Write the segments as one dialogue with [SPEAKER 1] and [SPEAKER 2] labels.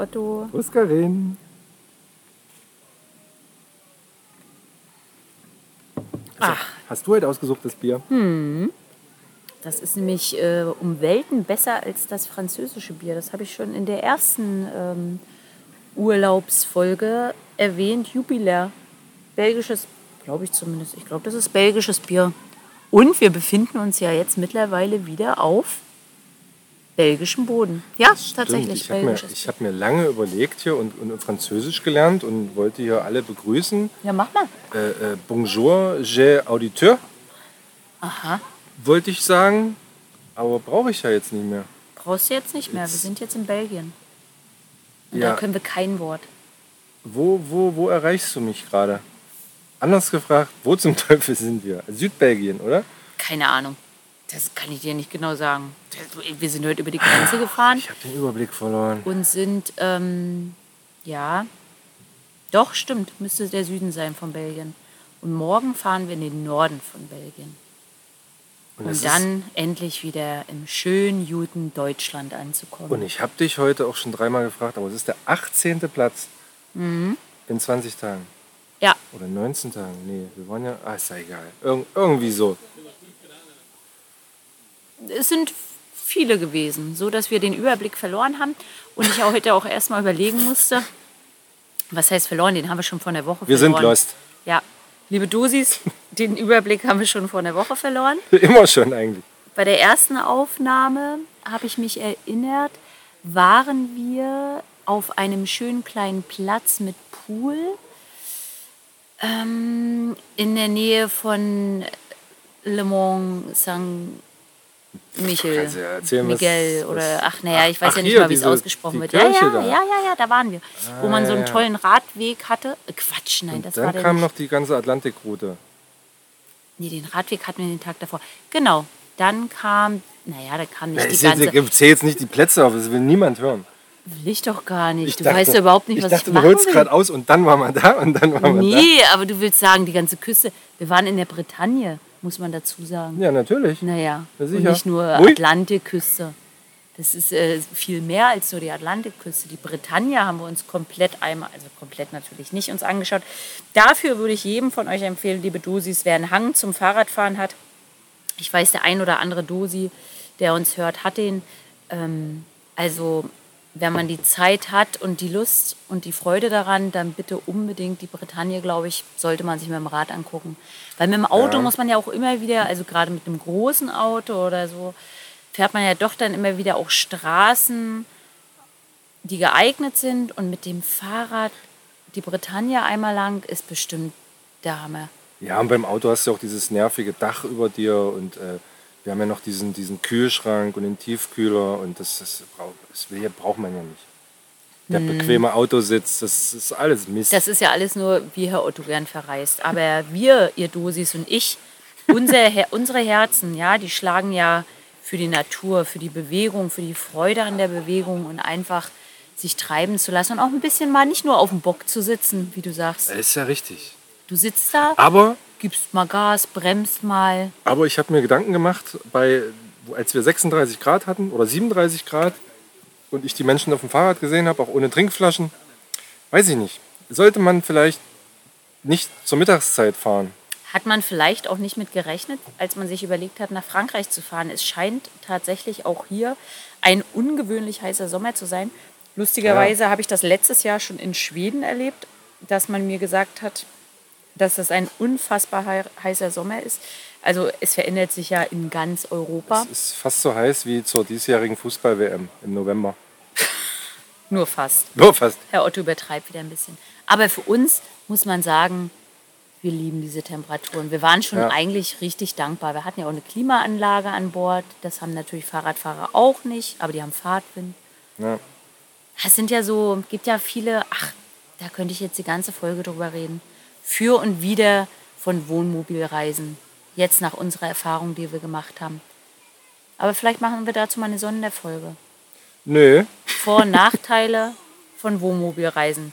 [SPEAKER 1] Otto.
[SPEAKER 2] Grüß Karin.
[SPEAKER 1] Ach.
[SPEAKER 2] Hast du heute ausgesucht, das Bier?
[SPEAKER 1] Das ist nämlich äh, um Welten besser als das französische Bier. Das habe ich schon in der ersten ähm, Urlaubsfolge erwähnt. Jubiläer. Belgisches, glaube ich zumindest. Ich glaube, das ist belgisches Bier. Und wir befinden uns ja jetzt mittlerweile wieder auf belgischem Boden. Ja, tatsächlich
[SPEAKER 2] Ich habe mir, ich hab mir lange überlegt hier und, und Französisch gelernt und wollte hier alle begrüßen.
[SPEAKER 1] Ja, mach mal.
[SPEAKER 2] Äh, äh, bonjour, j'ai auditeur,
[SPEAKER 1] Aha.
[SPEAKER 2] wollte ich sagen. Aber brauche ich ja jetzt nicht mehr.
[SPEAKER 1] Brauchst du jetzt nicht mehr. Wir
[SPEAKER 2] Jetzt-
[SPEAKER 1] sind jetzt in Belgien. Und
[SPEAKER 2] Ja.
[SPEAKER 1] da können wir kein Wort.
[SPEAKER 2] Wo, wo, wo erreichst du mich gerade? Anders gefragt, wo zum Teufel sind wir? Südbelgien, oder?
[SPEAKER 1] Keine Ahnung. Das kann ich dir nicht genau sagen. Wir sind heute über die Grenze gefahren
[SPEAKER 2] Ich habe den Überblick verloren.
[SPEAKER 1] und sind, ähm, ja, doch, stimmt, müsste der Süden sein von Belgien. Und morgen fahren wir in den Norden von Belgien.
[SPEAKER 2] Und,
[SPEAKER 1] Um dann endlich wieder im schönen, guten Deutschland anzukommen.
[SPEAKER 2] und ich habe dich heute auch schon dreimal gefragt, aber es ist der 18. Platz
[SPEAKER 1] Mhm.
[SPEAKER 2] in 20 Tagen.
[SPEAKER 1] ja,
[SPEAKER 2] Oder 19 Tagen. Nee, wir waren ja. Ah, ist ja egal. Irg irgendwie so.
[SPEAKER 1] Es sind viele gewesen, so dass wir den Überblick verloren haben und ich auch heute auch erstmal überlegen musste, was heißt verloren, den haben wir schon vor einer Woche
[SPEAKER 2] Wir sind
[SPEAKER 1] verloren.
[SPEAKER 2] lost.
[SPEAKER 1] Ja, liebe Dosis, den Überblick haben wir schon vor einer Woche verloren.
[SPEAKER 2] Immer schon eigentlich.
[SPEAKER 1] Bei der ersten Aufnahme habe ich mich erinnert, waren wir auf einem schönen kleinen Platz mit Pool ähm, in der Nähe von Le Mans St. Michel.
[SPEAKER 2] Du ja erzählen,
[SPEAKER 1] Miguel
[SPEAKER 2] was-
[SPEAKER 1] oder ach naja, ich weiß
[SPEAKER 2] Ach,
[SPEAKER 1] ja nicht
[SPEAKER 2] hier,
[SPEAKER 1] mal, wie es ausgesprochen wird. Ja, ja,
[SPEAKER 2] da.
[SPEAKER 1] ja, ja, ja, da waren wir. Wo man so einen tollen Radweg hatte. Äh, Quatsch, nein, das war
[SPEAKER 2] Dann kam
[SPEAKER 1] nicht.
[SPEAKER 2] noch die ganze Atlantikroute.
[SPEAKER 1] Nee, den Radweg hatten wir den Tag davor. Genau. Dann kam, naja, da kam nicht
[SPEAKER 2] Ja,
[SPEAKER 1] die
[SPEAKER 2] ich
[SPEAKER 1] ganze.
[SPEAKER 2] ich zähl jetzt nicht die Plätze auf, das will niemand hören.
[SPEAKER 1] Will ich doch gar nicht.
[SPEAKER 2] Ich
[SPEAKER 1] du
[SPEAKER 2] dachte-
[SPEAKER 1] weißt ja überhaupt nicht,
[SPEAKER 2] ich
[SPEAKER 1] was
[SPEAKER 2] dachte,
[SPEAKER 1] ich
[SPEAKER 2] du
[SPEAKER 1] machen
[SPEAKER 2] holst gerade aus und dann war man da und dann war man
[SPEAKER 1] Nee, aber du willst sagen, die ganze Küste. Wir waren in der Bretagne, muss man dazu sagen.
[SPEAKER 2] Ja, natürlich.
[SPEAKER 1] Naja,
[SPEAKER 2] Ja,
[SPEAKER 1] und nicht nur
[SPEAKER 2] Ui.
[SPEAKER 1] Atlantikküste. Das ist äh, viel mehr als nur die Atlantikküste. Die Bretagne haben wir uns komplett einmal, also komplett natürlich nicht uns angeschaut. Dafür würde ich jedem von euch empfehlen, liebe Dosis, wer einen Hang zum Fahrradfahren hat. Ich weiß, der ein oder andere Dosi, der uns hört, hat den. Ähm, also, wenn man die Zeit hat und die Lust und die Freude daran, dann bitte unbedingt die Bretagne, glaube ich, sollte man sich mit dem Rad angucken. Weil mit dem Auto
[SPEAKER 2] Ja.
[SPEAKER 1] muss man ja auch immer wieder, also gerade mit einem großen Auto oder so, fährt man ja doch dann immer wieder auch Straßen, die geeignet sind. Und mit dem Fahrrad die Bretagne einmal lang ist bestimmt der Hammer.
[SPEAKER 2] Ja, und beim Auto hast du auch dieses nervige Dach über dir und äh, wir haben ja noch diesen, diesen Kühlschrank und den Tiefkühler und das, das, brauch- das hier braucht man ja nicht. Der bequeme Autositz, das ist alles Mist.
[SPEAKER 1] Mhm. Das ist ja alles nur, wie Herr Otto gern verreist. Aber wir, ihr Dosis und ich, unser, unsere Herzen, ja, die schlagen ja für die Natur, für die Bewegung, für die Freude an der Bewegung und einfach sich treiben zu lassen und auch ein bisschen mal nicht nur auf dem Bock zu sitzen, wie du sagst.
[SPEAKER 2] Das ist ja richtig.
[SPEAKER 1] Du sitzt da,
[SPEAKER 2] Aber,
[SPEAKER 1] gibst mal Gas, bremst mal.
[SPEAKER 2] aber ich habe mir Gedanken gemacht, bei, als wir 36 Grad hatten oder 37 Grad und ich die Menschen auf dem Fahrrad gesehen habe, auch ohne Trinkflaschen, weiß ich nicht. Sollte man vielleicht nicht zur Mittagszeit fahren?
[SPEAKER 1] Hat man vielleicht auch nicht mit gerechnet, als man sich überlegt hat, nach Frankreich zu fahren. Es scheint tatsächlich auch hier ein ungewöhnlich heißer Sommer zu sein. Lustigerweise habe ich das letztes Jahr schon in Schweden erlebt, dass man mir gesagt hat, dass das ein unfassbar hei- heißer Sommer ist. Also es verändert sich ja in ganz Europa,
[SPEAKER 2] Es ist fast so heiß wie zur diesjährigen Fußball-WM im November.
[SPEAKER 1] nur fast.
[SPEAKER 2] Nur fast.
[SPEAKER 1] Herr Otto übertreibt wieder ein bisschen. Aber für uns muss man sagen, wir lieben diese Temperaturen. Wir waren schon
[SPEAKER 2] Ja.
[SPEAKER 1] eigentlich richtig dankbar. Wir hatten ja auch eine Klimaanlage an Bord. Das haben natürlich Fahrradfahrer auch nicht, aber die haben Fahrtwind.
[SPEAKER 2] Ja.
[SPEAKER 1] Es sind ja so, gibt ja viele, ach, da könnte ich jetzt die ganze Folge drüber reden. Für und wieder von Wohnmobilreisen. Jetzt nach unserer Erfahrung, die wir gemacht haben. Aber vielleicht machen wir dazu mal eine Sonderfolge.
[SPEAKER 2] Nö,
[SPEAKER 1] Vor- und Nachteile von Wohnmobilreisen.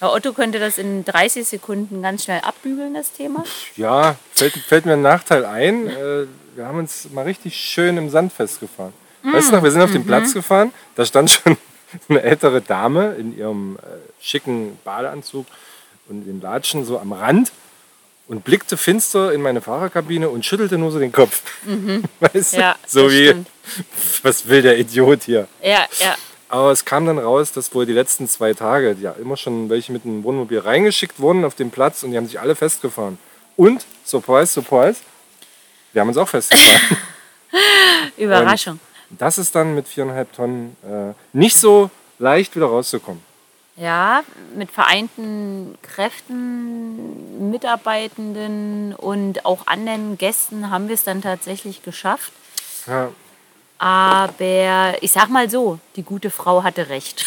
[SPEAKER 1] Herr Otto könnte das in 30 Sekunden ganz schnell abbügeln, das Thema.
[SPEAKER 2] ja, fällt, fällt mir ein Nachteil ein. Äh, wir haben uns mal richtig schön im Sand festgefahren. Weißt du noch, wir sind auf den Platz gefahren, da stand schon eine ältere Dame in ihrem äh, schicken Badeanzug und den Latschen so am Rand und blickte finster in meine Fahrerkabine und schüttelte nur so den Kopf. Weißt du?
[SPEAKER 1] Ja,
[SPEAKER 2] so wie,
[SPEAKER 1] stimmt.
[SPEAKER 2] was will der Idiot hier?
[SPEAKER 1] Ja, ja.
[SPEAKER 2] Aber es kam dann raus, dass wohl die letzten zwei Tage ja immer schon welche mit dem Wohnmobil reingeschickt wurden auf den Platz und die haben sich alle festgefahren. Und, surprise, surprise, wir haben uns auch festgefahren.
[SPEAKER 1] Überraschung.
[SPEAKER 2] das ist dann mit viereinhalb Tonnen äh, nicht so leicht wieder rauszukommen.
[SPEAKER 1] Ja, mit vereinten Kräften, Mitarbeitenden und auch anderen Gästen haben wir es dann tatsächlich geschafft.
[SPEAKER 2] Ja,
[SPEAKER 1] Aber ich sag mal so, die gute Frau hatte recht.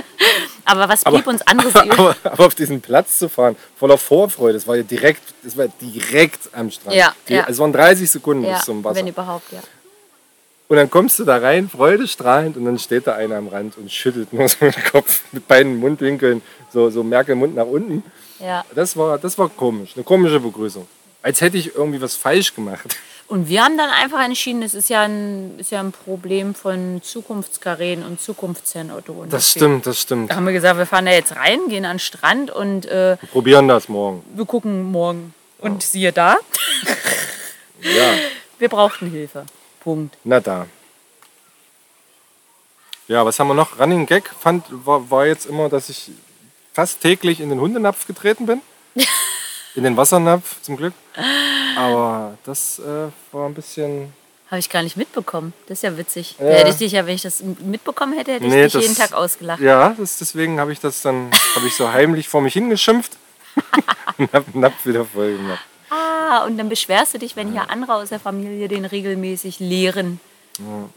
[SPEAKER 1] Aber was blieb uns anderes übrig?
[SPEAKER 2] aber, aber auf diesen Platz zu fahren, voller Vorfreude, das war ja direkt, das war direkt am Strand.
[SPEAKER 1] Ja,
[SPEAKER 2] Die,
[SPEAKER 1] ja.
[SPEAKER 2] Es waren 30 Sekunden
[SPEAKER 1] Ja,
[SPEAKER 2] bis zum Wasser.
[SPEAKER 1] wenn überhaupt, ja.
[SPEAKER 2] Und dann kommst du da rein, freudestrahlend, und dann steht da einer am Rand und schüttelt nur so den Kopf mit beiden Mundwinkeln, so, so Merkel-Mund nach unten.
[SPEAKER 1] ja.
[SPEAKER 2] Das war, das war komisch, eine komische Begrüßung. Als hätte ich irgendwie was falsch gemacht.
[SPEAKER 1] Und wir haben dann einfach entschieden, es ist ja ein, ist ja ein Problem von Zukunftskarren und Zukunftsherrn Otto. Und
[SPEAKER 2] Das stimmt, das stimmt.
[SPEAKER 1] haben wir gesagt, wir fahren da jetzt rein, gehen an den Strand und äh,
[SPEAKER 2] Probieren das morgen.
[SPEAKER 1] wir gucken morgen. Und siehe da,
[SPEAKER 2] Ja,
[SPEAKER 1] wir brauchten Hilfe. Punkt.
[SPEAKER 2] na da. Ja, was haben wir noch? Running Gag fand, war, war jetzt immer, dass ich fast täglich in den Hundenapf getreten bin. In den Wassernapf, zum Glück. Aber das äh, war ein bisschen.
[SPEAKER 1] Habe ich gar nicht mitbekommen. Das ist ja witzig.
[SPEAKER 2] Ja.
[SPEAKER 1] Hätte ich dich ja, wenn ich das mitbekommen hätte, hätte ich
[SPEAKER 2] Nee,
[SPEAKER 1] dich
[SPEAKER 2] das-
[SPEAKER 1] jeden Tag ausgelacht.
[SPEAKER 2] Ja, das, deswegen habe ich das dann habe ich so heimlich vor mich hingeschimpft und habe den Napf wieder voll gemacht.
[SPEAKER 1] Ah, und dann beschwerst du dich, wenn hier andere aus der Familie den regelmäßig leeren.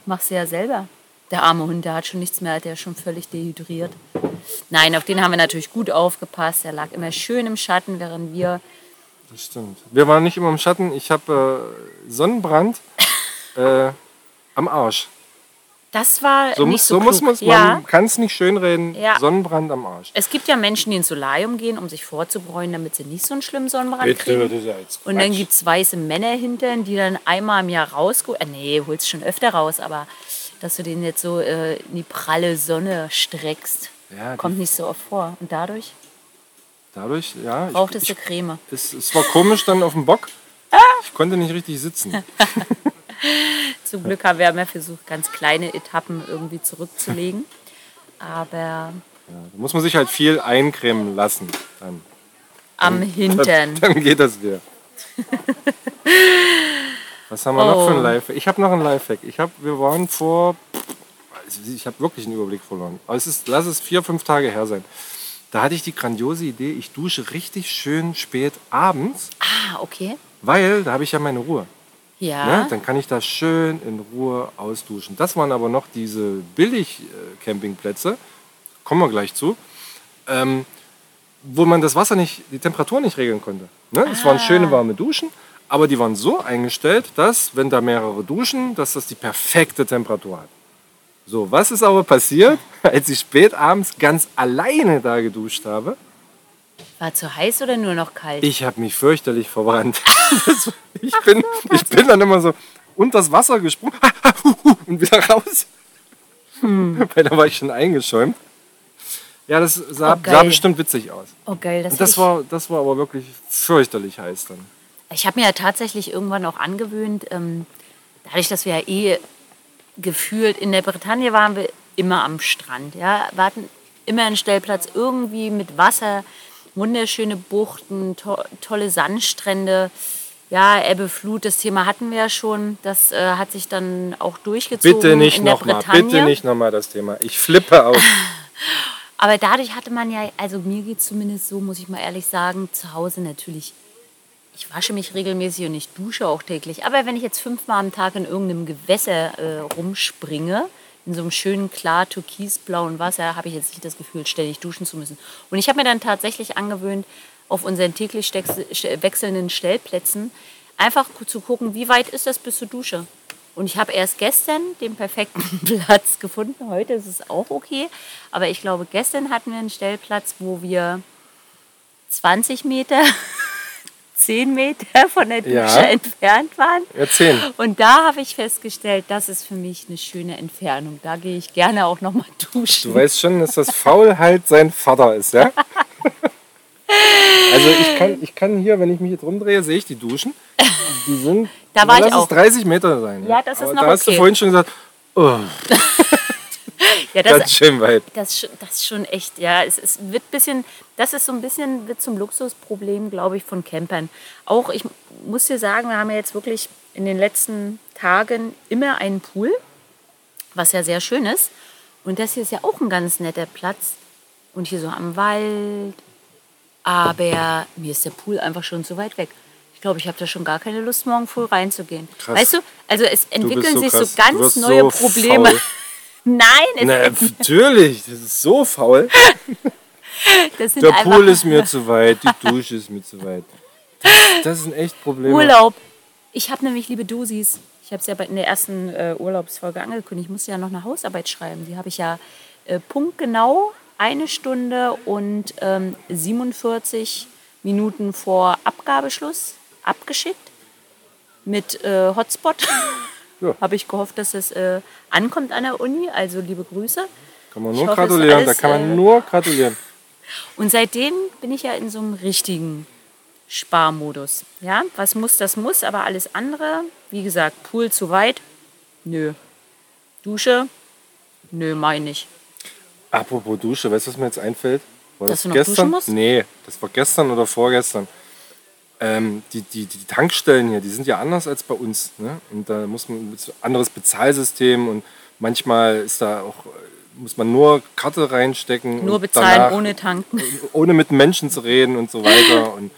[SPEAKER 1] Machst du ja selber. Der arme Hund, der hat schon nichts mehr, der ist schon völlig dehydriert. Nein, auf den haben wir natürlich gut aufgepasst. Der lag immer schön im Schatten, während wir.
[SPEAKER 2] Das stimmt. Wir waren nicht immer im Schatten. Ich habe äh, Sonnenbrand äh, am Arsch.
[SPEAKER 1] Das war
[SPEAKER 2] So,
[SPEAKER 1] nicht
[SPEAKER 2] muss,
[SPEAKER 1] so,
[SPEAKER 2] so muss
[SPEAKER 1] klug.
[SPEAKER 2] man es.
[SPEAKER 1] Ja,
[SPEAKER 2] Man kann es nicht schönreden.
[SPEAKER 1] Ja.
[SPEAKER 2] Sonnenbrand am Arsch.
[SPEAKER 1] es gibt ja Menschen, die ins Solarium gehen, um sich vorzubräunen, damit sie nicht so einen schlimmen Sonnenbrand kriegen.
[SPEAKER 2] das ist ja jetzt
[SPEAKER 1] Und dann gibt es weiße Männer hintern, die dann einmal im Jahr rausgehen. Äh, nee, holst schon öfter raus, aber dass du den jetzt so äh, in die pralle Sonne streckst,
[SPEAKER 2] Ja,
[SPEAKER 1] kommt nicht so oft vor. Und dadurch
[SPEAKER 2] Dadurch, ja.
[SPEAKER 1] Brauchtest du Creme.
[SPEAKER 2] es, es war komisch dann auf dem Bock. Ich konnte nicht richtig sitzen.
[SPEAKER 1] Zum Glück haben wir ja versucht, ganz kleine Etappen irgendwie zurückzulegen. Aber
[SPEAKER 2] Da muss man sich halt viel eincremen lassen. Dann,
[SPEAKER 1] am Hintern.
[SPEAKER 2] dann geht das wieder. Was haben wir noch für ein
[SPEAKER 1] Oh.
[SPEAKER 2] Lifehack? Ich habe noch ein Lifehack. Ich hab, wir waren vor. Ich habe wirklich einen Überblick verloren. Aber es ist, lass es vier, fünf Tage her sein. Da hatte ich die grandiose Idee, ich dusche richtig schön spät abends,
[SPEAKER 1] Ah, okay.
[SPEAKER 2] weil da habe ich ja meine Ruhe.
[SPEAKER 1] Ja.
[SPEAKER 2] Ne? Dann kann ich da schön in Ruhe ausduschen. Das waren aber noch diese Billig-Campingplätze, kommen wir gleich zu, ähm, wo man das Wasser nicht, die Temperatur nicht regeln konnte. Ne? Es waren schöne warme Duschen, aber die waren so eingestellt, dass, wenn da mehrere duschen, dass das die perfekte Temperatur hat. So, was ist aber passiert, als ich spät abends ganz alleine da geduscht habe?
[SPEAKER 1] War zu heiß oder nur noch kalt?
[SPEAKER 2] Ich habe mich fürchterlich verbrannt. Das, ich, bin, ich bin dann immer so unter das Wasser gesprungen und wieder raus. Weil da war ich schon eingeschäumt. Ja, das sah,
[SPEAKER 1] Oh,
[SPEAKER 2] sah bestimmt witzig aus.
[SPEAKER 1] oh geil, das,
[SPEAKER 2] Und das war, das war aber wirklich fürchterlich heiß dann.
[SPEAKER 1] Ich habe mir ja tatsächlich irgendwann auch angewöhnt, ähm, dadurch, dass wir ja eh gefühlt in der Bretagne waren wir immer am Strand. Ja? Wir hatten immer einen Stellplatz irgendwie mit Wasser, wunderschöne Buchten, to tolle Sandstrände. Ja, Ebbe, Flut, das Thema hatten wir ja schon. Das äh, hat sich dann auch durchgezogen
[SPEAKER 2] Bitte nicht nochmal, bitte nicht nochmal das Thema. Ich flippe aus.
[SPEAKER 1] Aber dadurch hatte man ja, also mir geht es zumindest so, muss ich mal ehrlich sagen, zu Hause natürlich. Ich wasche mich regelmäßig und ich dusche auch täglich. Aber wenn ich jetzt fünfmal am Tag in irgendeinem Gewässer äh, rumspringe, in so einem schönen, klar türkisblauen Wasser, habe ich jetzt nicht das Gefühl, ständig duschen zu müssen. Und ich habe mir dann tatsächlich angewöhnt, auf unseren täglich wechselnden Stellplätzen einfach zu gucken, wie weit ist das bis zur Dusche. Und ich habe erst gestern den perfekten Platz gefunden. Heute ist es auch okay. Aber ich glaube, gestern hatten wir einen Stellplatz, wo wir 20 Meter zehn Meter von der Dusche
[SPEAKER 2] Ja.
[SPEAKER 1] entfernt waren.
[SPEAKER 2] Ja, zehn.
[SPEAKER 1] Und da habe ich festgestellt, das ist für mich eine schöne Entfernung. Da gehe ich gerne auch noch mal duschen.
[SPEAKER 2] Du weißt schon, dass das Faulheit sein Vater ist, ja? Also ich kann, ich kann hier, wenn ich mich jetzt rumdrehe, sehe ich die Duschen. Die sind,
[SPEAKER 1] Da war
[SPEAKER 2] lass
[SPEAKER 1] ich
[SPEAKER 2] es
[SPEAKER 1] auch.
[SPEAKER 2] 30 Meter sein.
[SPEAKER 1] Ja, das ist
[SPEAKER 2] Aber
[SPEAKER 1] noch
[SPEAKER 2] Da hast du
[SPEAKER 1] okay.
[SPEAKER 2] vorhin schon gesagt, oh,
[SPEAKER 1] ja,
[SPEAKER 2] ganz
[SPEAKER 1] das,
[SPEAKER 2] schön weit.
[SPEAKER 1] das, ist schon- das schon echt, ja, es, es wird bisschen, das ist so ein bisschen wird zum Luxusproblem, glaube ich, von Campern. Auch ich muss dir sagen, wir haben ja jetzt wirklich in den letzten Tagen immer einen Pool, was ja sehr schön ist. Und das hier ist ja auch ein ganz netter Platz. Und hier so am Wald. Aber mir ist der Pool einfach schon zu weit weg. Ich glaube, ich habe da schon gar keine Lust, morgen früh reinzugehen.
[SPEAKER 2] Krass.
[SPEAKER 1] Weißt du, also es
[SPEAKER 2] Du
[SPEAKER 1] entwickeln
[SPEAKER 2] so
[SPEAKER 1] sich
[SPEAKER 2] krass.
[SPEAKER 1] so
[SPEAKER 2] Du
[SPEAKER 1] ganz neue
[SPEAKER 2] so
[SPEAKER 1] Probleme.
[SPEAKER 2] faul.
[SPEAKER 1] Nein, es,
[SPEAKER 2] Na, natürlich, das ist so faul. Der Pool ist mir zu weit, die Dusche ist mir zu weit. Das, das sind echt Probleme.
[SPEAKER 1] Urlaub. Ich habe nämlich, liebe Dosis, ich habe es ja bei- in der ersten äh, Urlaubsfolge angekündigt, ich musste ja noch eine Hausarbeit schreiben. Die habe ich ja äh, punktgenau eine Stunde und ähm, 47 Minuten vor Abgabeschluss abgeschickt mit äh, Hotspot.
[SPEAKER 2] Ja.
[SPEAKER 1] habe ich gehofft, dass es äh, ankommt an der Uni. Also liebe Grüße.
[SPEAKER 2] Kann man nur
[SPEAKER 1] hoffe,
[SPEAKER 2] gratulieren, da
[SPEAKER 1] alles,
[SPEAKER 2] kann man
[SPEAKER 1] äh,
[SPEAKER 2] nur gratulieren.
[SPEAKER 1] Und seitdem bin ich ja in so einem richtigen Sparmodus. Ja, was muss, das muss, aber alles andere, wie gesagt, Pool zu weit, nö. Dusche, nö, meine ich.
[SPEAKER 2] Apropos Dusche, weißt du, was mir jetzt einfällt? War
[SPEAKER 1] Dass
[SPEAKER 2] das
[SPEAKER 1] du noch
[SPEAKER 2] gestern?
[SPEAKER 1] duschen musst?
[SPEAKER 2] Nee, das war gestern oder vorgestern. Ähm, die, die, die Tankstellen hier, die sind ja anders als bei uns. Ne? Und da muss man ein anderes Bezahlsystem und manchmal ist da auch, muss man nur Karte reinstecken.
[SPEAKER 1] Nur bezahlen,
[SPEAKER 2] danach,
[SPEAKER 1] ohne tanken.
[SPEAKER 2] ohne mit Menschen zu reden und so weiter. Und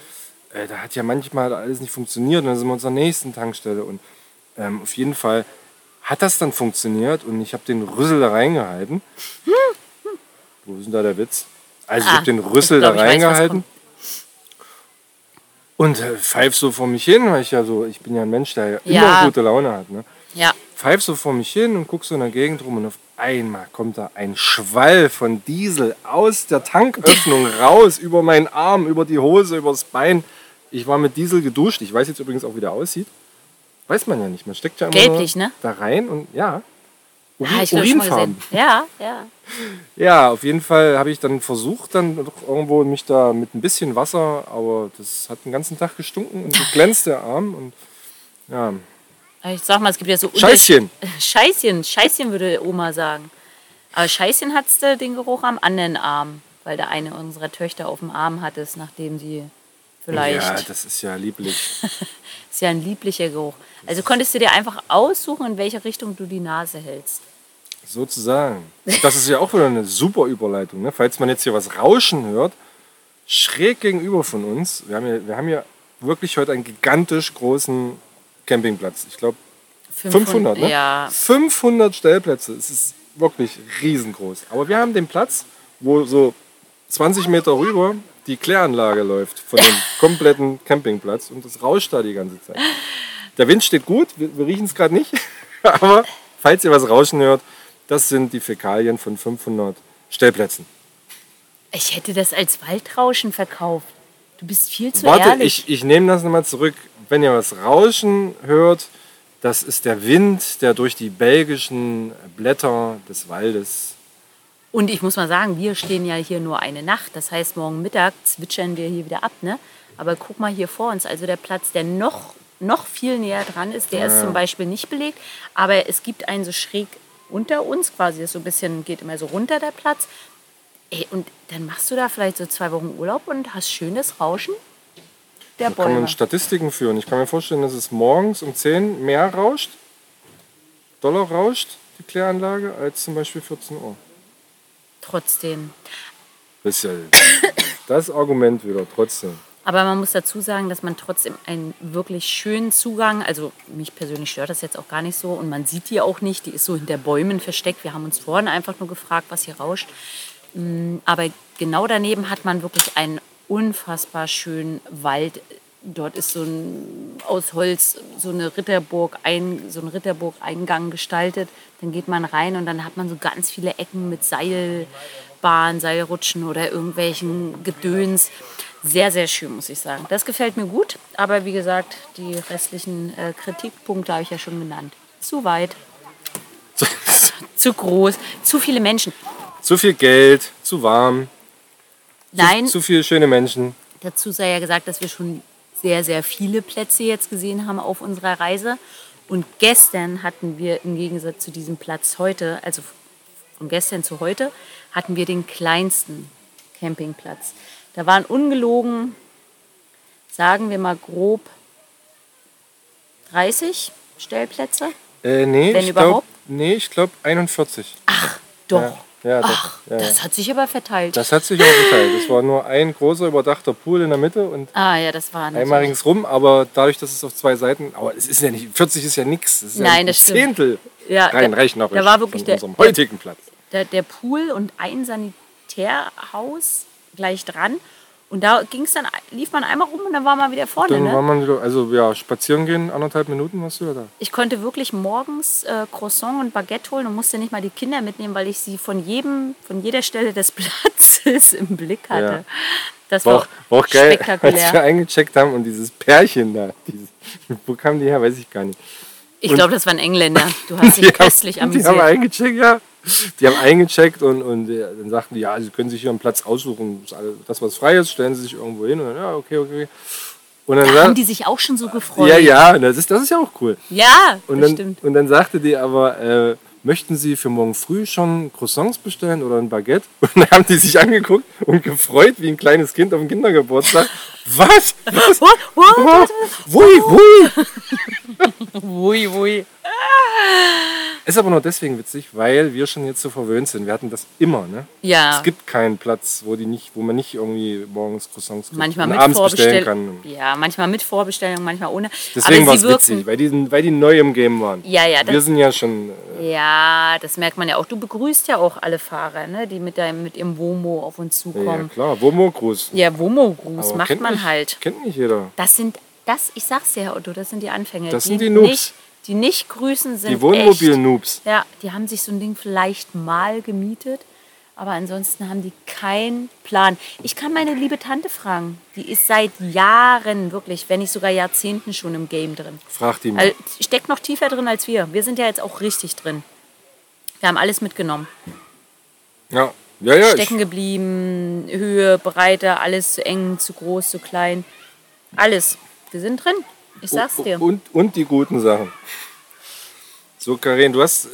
[SPEAKER 2] äh, da hat ja manchmal alles nicht funktioniert. Und dann sind wir zur nächsten Tankstelle. Und ähm, auf jeden Fall hat das dann funktioniert und ich habe den Rüssel da reingehalten. Wo ist denn da der Witz? Also ich
[SPEAKER 1] Ah,
[SPEAKER 2] habe den Rüssel da
[SPEAKER 1] glaub, was
[SPEAKER 2] reingehalten und äh, pfeif so vor mich hin, weil ich ja so, ich bin ja ein Mensch, der ja immer gute Laune hat. Ne?
[SPEAKER 1] Ja,
[SPEAKER 2] pfeif so vor mich hin und guck so in der Gegend rum und auf einmal kommt da ein Schwall von Diesel aus der Tanköffnung raus, über meinen Arm, über die Hose, übers Bein. Ich war mit Diesel geduscht. Ich weiß jetzt übrigens auch, wie der aussieht. Weiß man ja nicht. Man steckt ja immer
[SPEAKER 1] Gelblich, ne?
[SPEAKER 2] da rein und ja. Urin,
[SPEAKER 1] ah, ich
[SPEAKER 2] Urinfarben.
[SPEAKER 1] Ja, ja.
[SPEAKER 2] Ja, auf jeden Fall habe ich dann versucht, dann doch irgendwo mich da mit ein bisschen Wasser, aber das hat den ganzen Tag gestunken und geglänzt der Arm und ja,
[SPEAKER 1] Ich sag mal, es gibt ja so
[SPEAKER 2] Scheißchen.
[SPEAKER 1] Scheißchen, Scheißchen würde Oma sagen. Aber Scheißchen hat den Geruch am anderen Arm, weil der eine unserer Töchter auf dem Arm hat es, nachdem sie vielleicht.
[SPEAKER 2] ja, das ist ja lieblich.
[SPEAKER 1] ist ja ein lieblicher Geruch. Also konntest du dir einfach aussuchen, in welche Richtung du die Nase hältst.
[SPEAKER 2] Sozusagen. Das ist ja auch wieder eine super Überleitung. Ne? Falls man jetzt hier was rauschen hört, schräg gegenüber von uns, wir haben hier, wir haben hier wirklich heute einen gigantisch großen Campingplatz. Ich glaube 500, ne?
[SPEAKER 1] Ja,
[SPEAKER 2] 500 Stellplätze. Es ist wirklich riesengroß. Aber wir haben den Platz, wo so 20 Meter rüber die Kläranlage läuft von dem kompletten Campingplatz und das rauscht da die ganze Zeit. Der Wind steht gut, wir, wir riechen es gerade nicht, aber falls ihr was rauschen hört, das sind die Fäkalien von 500 Stellplätzen.
[SPEAKER 1] ich hätte das als Waldrauschen verkauft. Du bist viel zu
[SPEAKER 2] Warte,
[SPEAKER 1] ehrlich.
[SPEAKER 2] ich, ich nehme das nochmal zurück. Wenn ihr was rauschen hört, das ist der Wind, der durch die belgischen Blätter des Waldes
[SPEAKER 1] Und ich muss mal sagen, wir stehen ja hier nur eine Nacht. Das heißt, morgen Mittag zwitschern wir hier wieder ab. Ne? Aber guck mal hier vor uns, also der Platz, der noch, noch viel näher dran ist, der ist zum Beispiel nicht belegt. Aber es gibt einen so schräg unter uns, quasi das so ein bisschen, geht immer so runter der Platz. Ey, und dann machst du da vielleicht so zwei Wochen Urlaub und hast schönes Rauschen der
[SPEAKER 2] Da kann
[SPEAKER 1] Bäume.
[SPEAKER 2] man Statistiken führen. Ich kann mir vorstellen, dass es morgens um 10 mehr rauscht, Dollar rauscht, die Kläranlage, als zum Beispiel 14 Uhr.
[SPEAKER 1] Trotzdem.
[SPEAKER 2] Das ja das Argument wieder, trotzdem.
[SPEAKER 1] Aber man muss dazu sagen, dass man trotzdem einen wirklich schönen Zugang, also mich persönlich stört das jetzt auch gar nicht so und man sieht die auch nicht, die ist so hinter Bäumen versteckt. Wir haben uns vorhin einfach nur gefragt, was hier rauscht. Mm, Aber genau daneben hat man wirklich einen unfassbar schönen Wald. Dort ist so ein aus Holz so eine Ritterburg, ein, so ein Ritterburg-Eingang gestaltet. Dann geht man rein und dann hat man so ganz viele Ecken mit Seilbahn, Seilrutschen oder irgendwelchen Gedöns. Sehr, sehr schön, muss ich sagen. Das gefällt mir gut, aber wie gesagt, die restlichen äh, Kritikpunkte habe ich ja schon genannt. Zu weit, zu groß, zu viele Menschen.
[SPEAKER 2] Zu viel Geld, zu warm,
[SPEAKER 1] Nein,
[SPEAKER 2] zu, zu viele schöne Menschen.
[SPEAKER 1] dazu sei ja gesagt, dass wir schon sehr, sehr viele Plätze jetzt gesehen haben auf unserer Reise. Und gestern hatten wir im Gegensatz zu diesem Platz heute, also von gestern zu heute, hatten wir den kleinsten Campingplatz. Da waren ungelogen, sagen wir mal grob 30 Stellplätze.
[SPEAKER 2] Äh, nee,
[SPEAKER 1] Wenn
[SPEAKER 2] ich glaube
[SPEAKER 1] überhaupt?
[SPEAKER 2] nee, ich glaub 41.
[SPEAKER 1] Ach, doch.
[SPEAKER 2] Ja, ja, doch.
[SPEAKER 1] Ach,
[SPEAKER 2] Ja,
[SPEAKER 1] das hat sich aber verteilt.
[SPEAKER 2] Das hat sich auch geteilt. Es war nur ein großer überdachter Pool in der Mitte und
[SPEAKER 1] ah ja, das war
[SPEAKER 2] einmal ringsrum, aber dadurch, dass es auf zwei Seiten, aber es ist ja nicht, 40 ist ja nichts. Das ist ja
[SPEAKER 1] Nein,
[SPEAKER 2] ein
[SPEAKER 1] das stimmt.
[SPEAKER 2] Zehntel
[SPEAKER 1] Ja,
[SPEAKER 2] rein
[SPEAKER 1] da-
[SPEAKER 2] rechnerisch
[SPEAKER 1] da war wirklich
[SPEAKER 2] von
[SPEAKER 1] der-
[SPEAKER 2] unserem
[SPEAKER 1] der-
[SPEAKER 2] heutigen Platz.
[SPEAKER 1] der, der Pool und ein Sanitärhaus gleich dran. Und da ging's dann, lief man einmal rum und dann war man wieder vorne.
[SPEAKER 2] Dann war
[SPEAKER 1] Ne?
[SPEAKER 2] man wieder, also ja, spazieren gehen, anderthalb Minuten warst du ja da.
[SPEAKER 1] Ich konnte wirklich morgens äh, Croissant und Baguette holen und musste nicht mal die Kinder mitnehmen, weil ich sie von jedem, von jeder Stelle des Platzes im Blick hatte.
[SPEAKER 2] Ja.
[SPEAKER 1] Das
[SPEAKER 2] War
[SPEAKER 1] war,
[SPEAKER 2] auch, war auch geil, als wir eingecheckt haben und dieses Pärchen da, dieses, wo kamen die her, weiß ich gar nicht.
[SPEAKER 1] Ich glaube, das waren Engländer. Du hast dich köstlich
[SPEAKER 2] haben, die haben
[SPEAKER 1] amüsiert.
[SPEAKER 2] eingecheckt, ja. Die haben eingecheckt und, und dann sagten die, ja, sie können sich hier einen Platz aussuchen. Das, was frei ist, stellen sie sich irgendwo hin. Und dann, ja, okay, okay. Und dann
[SPEAKER 1] Da haben die sich auch schon so gefreut.
[SPEAKER 2] ja, ja, das ist, das ist ja auch cool.
[SPEAKER 1] Ja,
[SPEAKER 2] Und
[SPEAKER 1] das
[SPEAKER 2] dann,
[SPEAKER 1] stimmt.
[SPEAKER 2] und dann sagte die aber, äh, möchten Sie für morgen früh schon Croissants bestellen oder ein Baguette? Und dann haben die sich angeguckt und gefreut wie ein kleines Kind auf dem Kindergeburtstag. Was? Was?
[SPEAKER 1] What? What?
[SPEAKER 2] Wui, wui.
[SPEAKER 1] Wui, wui.
[SPEAKER 2] Ist aber nur deswegen witzig, weil wir schon jetzt so verwöhnt sind. Wir hatten das immer, ne?
[SPEAKER 1] Ja.
[SPEAKER 2] Es gibt keinen Platz, wo, die nicht, wo man nicht irgendwie morgens Croissants kriegt
[SPEAKER 1] Manchmal mit
[SPEAKER 2] abends bestellen kann.
[SPEAKER 1] Ja, manchmal mit Vorbestellung, manchmal ohne.
[SPEAKER 2] Deswegen war es witzig, weil die, weil die neu im Game waren.
[SPEAKER 1] Ja, ja,
[SPEAKER 2] Wir sind ja schon, äh,
[SPEAKER 1] ja, das merkt man ja auch. Du begrüßt ja auch alle Fahrer, ne, die mit, deinem, mit ihrem Womo auf uns
[SPEAKER 2] ja
[SPEAKER 1] zukommen.
[SPEAKER 2] klar, Womo-Gruß.
[SPEAKER 1] Ja, Womo-Gruß macht man
[SPEAKER 2] nicht,
[SPEAKER 1] halt.
[SPEAKER 2] Kennt nicht jeder.
[SPEAKER 1] Das sind, das, ich sag's dir, Herr Otto, das sind die Anfänger.
[SPEAKER 2] Das sind die Noobs.
[SPEAKER 1] Nicht, die nicht grüßen sind
[SPEAKER 2] Die Wohnmobil-Noobs.
[SPEAKER 1] Ja, die haben sich so ein Ding vielleicht mal gemietet, aber ansonsten haben die keinen Plan. Ich kann meine liebe Tante fragen. Die ist seit Jahren, wirklich, wenn nicht sogar Jahrzehnten schon im Game drin.
[SPEAKER 2] Frag die mal.
[SPEAKER 1] Also, steckt noch tiefer drin als wir. Wir sind ja jetzt auch richtig drin. Wir haben alles mitgenommen.
[SPEAKER 2] Ja, ja, ja.
[SPEAKER 1] Stecken geblieben, Höhe, Breite, alles zu eng, zu groß, zu klein. Alles. Wir sind drin. Ich sag's dir.
[SPEAKER 2] Und, und die guten Sachen. So, Karin, du hast, äh,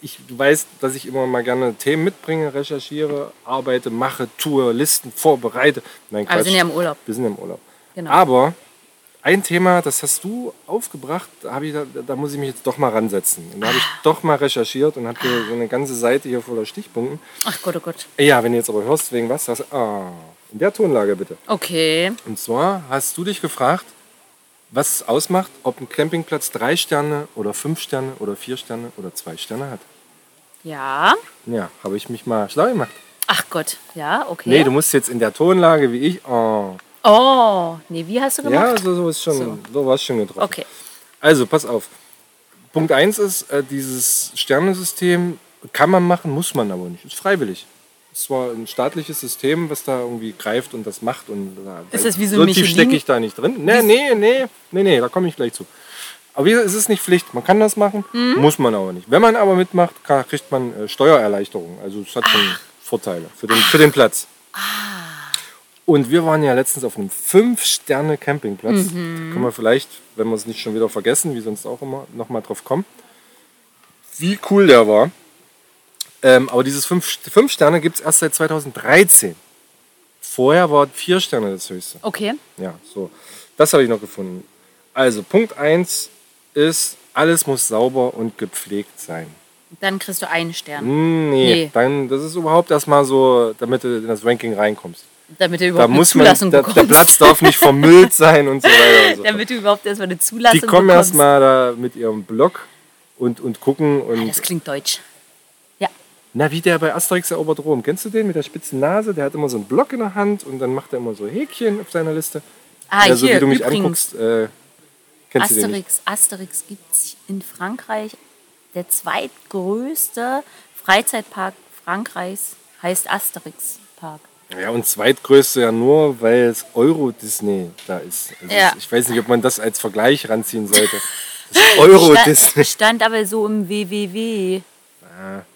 [SPEAKER 2] ich du weißt, dass ich immer mal gerne Themen mitbringe, recherchiere, arbeite, mache, tue, Listen vorbereite. Nein,
[SPEAKER 1] Aber wir sind ja im Urlaub.
[SPEAKER 2] Wir sind ja im Urlaub.
[SPEAKER 1] Genau.
[SPEAKER 2] Aber ein Thema, das hast du aufgebracht, da, ich, da, da muss ich mich jetzt doch mal ransetzen. Und da habe ich
[SPEAKER 1] Ah.
[SPEAKER 2] doch mal recherchiert und habe hier so eine ganze Seite hier voller Stichpunkten.
[SPEAKER 1] Ach Gott, oh Gott.
[SPEAKER 2] Ja, wenn du jetzt aber hörst, wegen was, das, ah, in der Tonlage bitte.
[SPEAKER 1] Okay.
[SPEAKER 2] Und zwar hast du dich gefragt, was ausmacht, ob ein Campingplatz drei Sterne oder fünf Sterne oder vier Sterne oder zwei Sterne hat.
[SPEAKER 1] Ja.
[SPEAKER 2] Ja, habe ich mich mal schlau gemacht.
[SPEAKER 1] Ach Gott. Ja, okay.
[SPEAKER 2] Nee, du musst jetzt in der Tonlage wie ich. Oh.
[SPEAKER 1] oh, nee, wie hast du
[SPEAKER 2] Ja,
[SPEAKER 1] gemacht?
[SPEAKER 2] so, so ist schon,
[SPEAKER 1] So.
[SPEAKER 2] so. war es schon getroffen.
[SPEAKER 1] Okay.
[SPEAKER 2] Also, pass auf. Punkt 1 ist, äh, dieses Sternensystem kann man machen, muss man aber nicht. Ist freiwillig. Zwar ein staatliches System, was da irgendwie greift und das macht. Und, äh,
[SPEAKER 1] Ist das wie so Michelin?
[SPEAKER 2] stecke ich da nicht drin. Nee, nee, nee, nee, nee, da komme ich gleich zu. Aber wie gesagt, es ist nicht Pflicht. Man kann das machen,
[SPEAKER 1] Mhm.
[SPEAKER 2] muss man aber nicht. Wenn man aber mitmacht, kann- kriegt man äh, Steuererleichterung. Also es hat schon Vorteile für den, für den Platz. Und wir waren ja letztens auf einem 5-Sterne-Campingplatz. Können wir vielleicht, wenn wir es nicht schon wieder vergessen, wie sonst auch immer, nochmal drauf kommen. Wie cool der war. Ähm, aber dieses 5 fünf Sterne gibt es erst seit 2013. Vorher war 4 Sterne das höchste.
[SPEAKER 1] Okay.
[SPEAKER 2] Ja, so. Das habe ich noch gefunden. Also, Punkt 1 ist, alles muss sauber und gepflegt sein.
[SPEAKER 1] Dann kriegst du einen Stern.
[SPEAKER 2] Hm, nee,
[SPEAKER 1] Nee.
[SPEAKER 2] dann, das ist überhaupt erstmal so, damit du in das Ranking reinkommst.
[SPEAKER 1] Damit du
[SPEAKER 2] Da
[SPEAKER 1] überhaupt eine
[SPEAKER 2] muss man,
[SPEAKER 1] Zulassung
[SPEAKER 2] der, der
[SPEAKER 1] bekommst.
[SPEAKER 2] Platz darf nicht vermüllt sein und so weiter. Und so.
[SPEAKER 1] Damit du überhaupt erstmal eine Zulassung
[SPEAKER 2] Die kommen
[SPEAKER 1] bekommst.
[SPEAKER 2] erstmal da mit ihrem Blog und, und gucken. Und,
[SPEAKER 1] Das klingt deutsch.
[SPEAKER 2] Na, wie der bei Asterix erobert Rom. Kennst du den mit der spitzen Nase? Der hat immer so einen Block in der Hand und dann macht er immer so Häkchen auf seiner Liste.
[SPEAKER 1] Ah,
[SPEAKER 2] ja, so
[SPEAKER 1] hier,
[SPEAKER 2] wie du mich
[SPEAKER 1] übrigens.
[SPEAKER 2] anguckst, äh, kennst du den nicht.
[SPEAKER 1] Asterix, Asterix gibt es in Frankreich. Der zweitgrößte Freizeitpark Frankreichs heißt Asterix Park.
[SPEAKER 2] Ja, und zweitgrößte ja nur, weil es Euro Disney da ist. Also
[SPEAKER 1] Ja.
[SPEAKER 2] Ich weiß nicht, ob man das als Vergleich ranziehen sollte. Das Euro Disney.
[SPEAKER 1] Stand, stand aber so im WWW.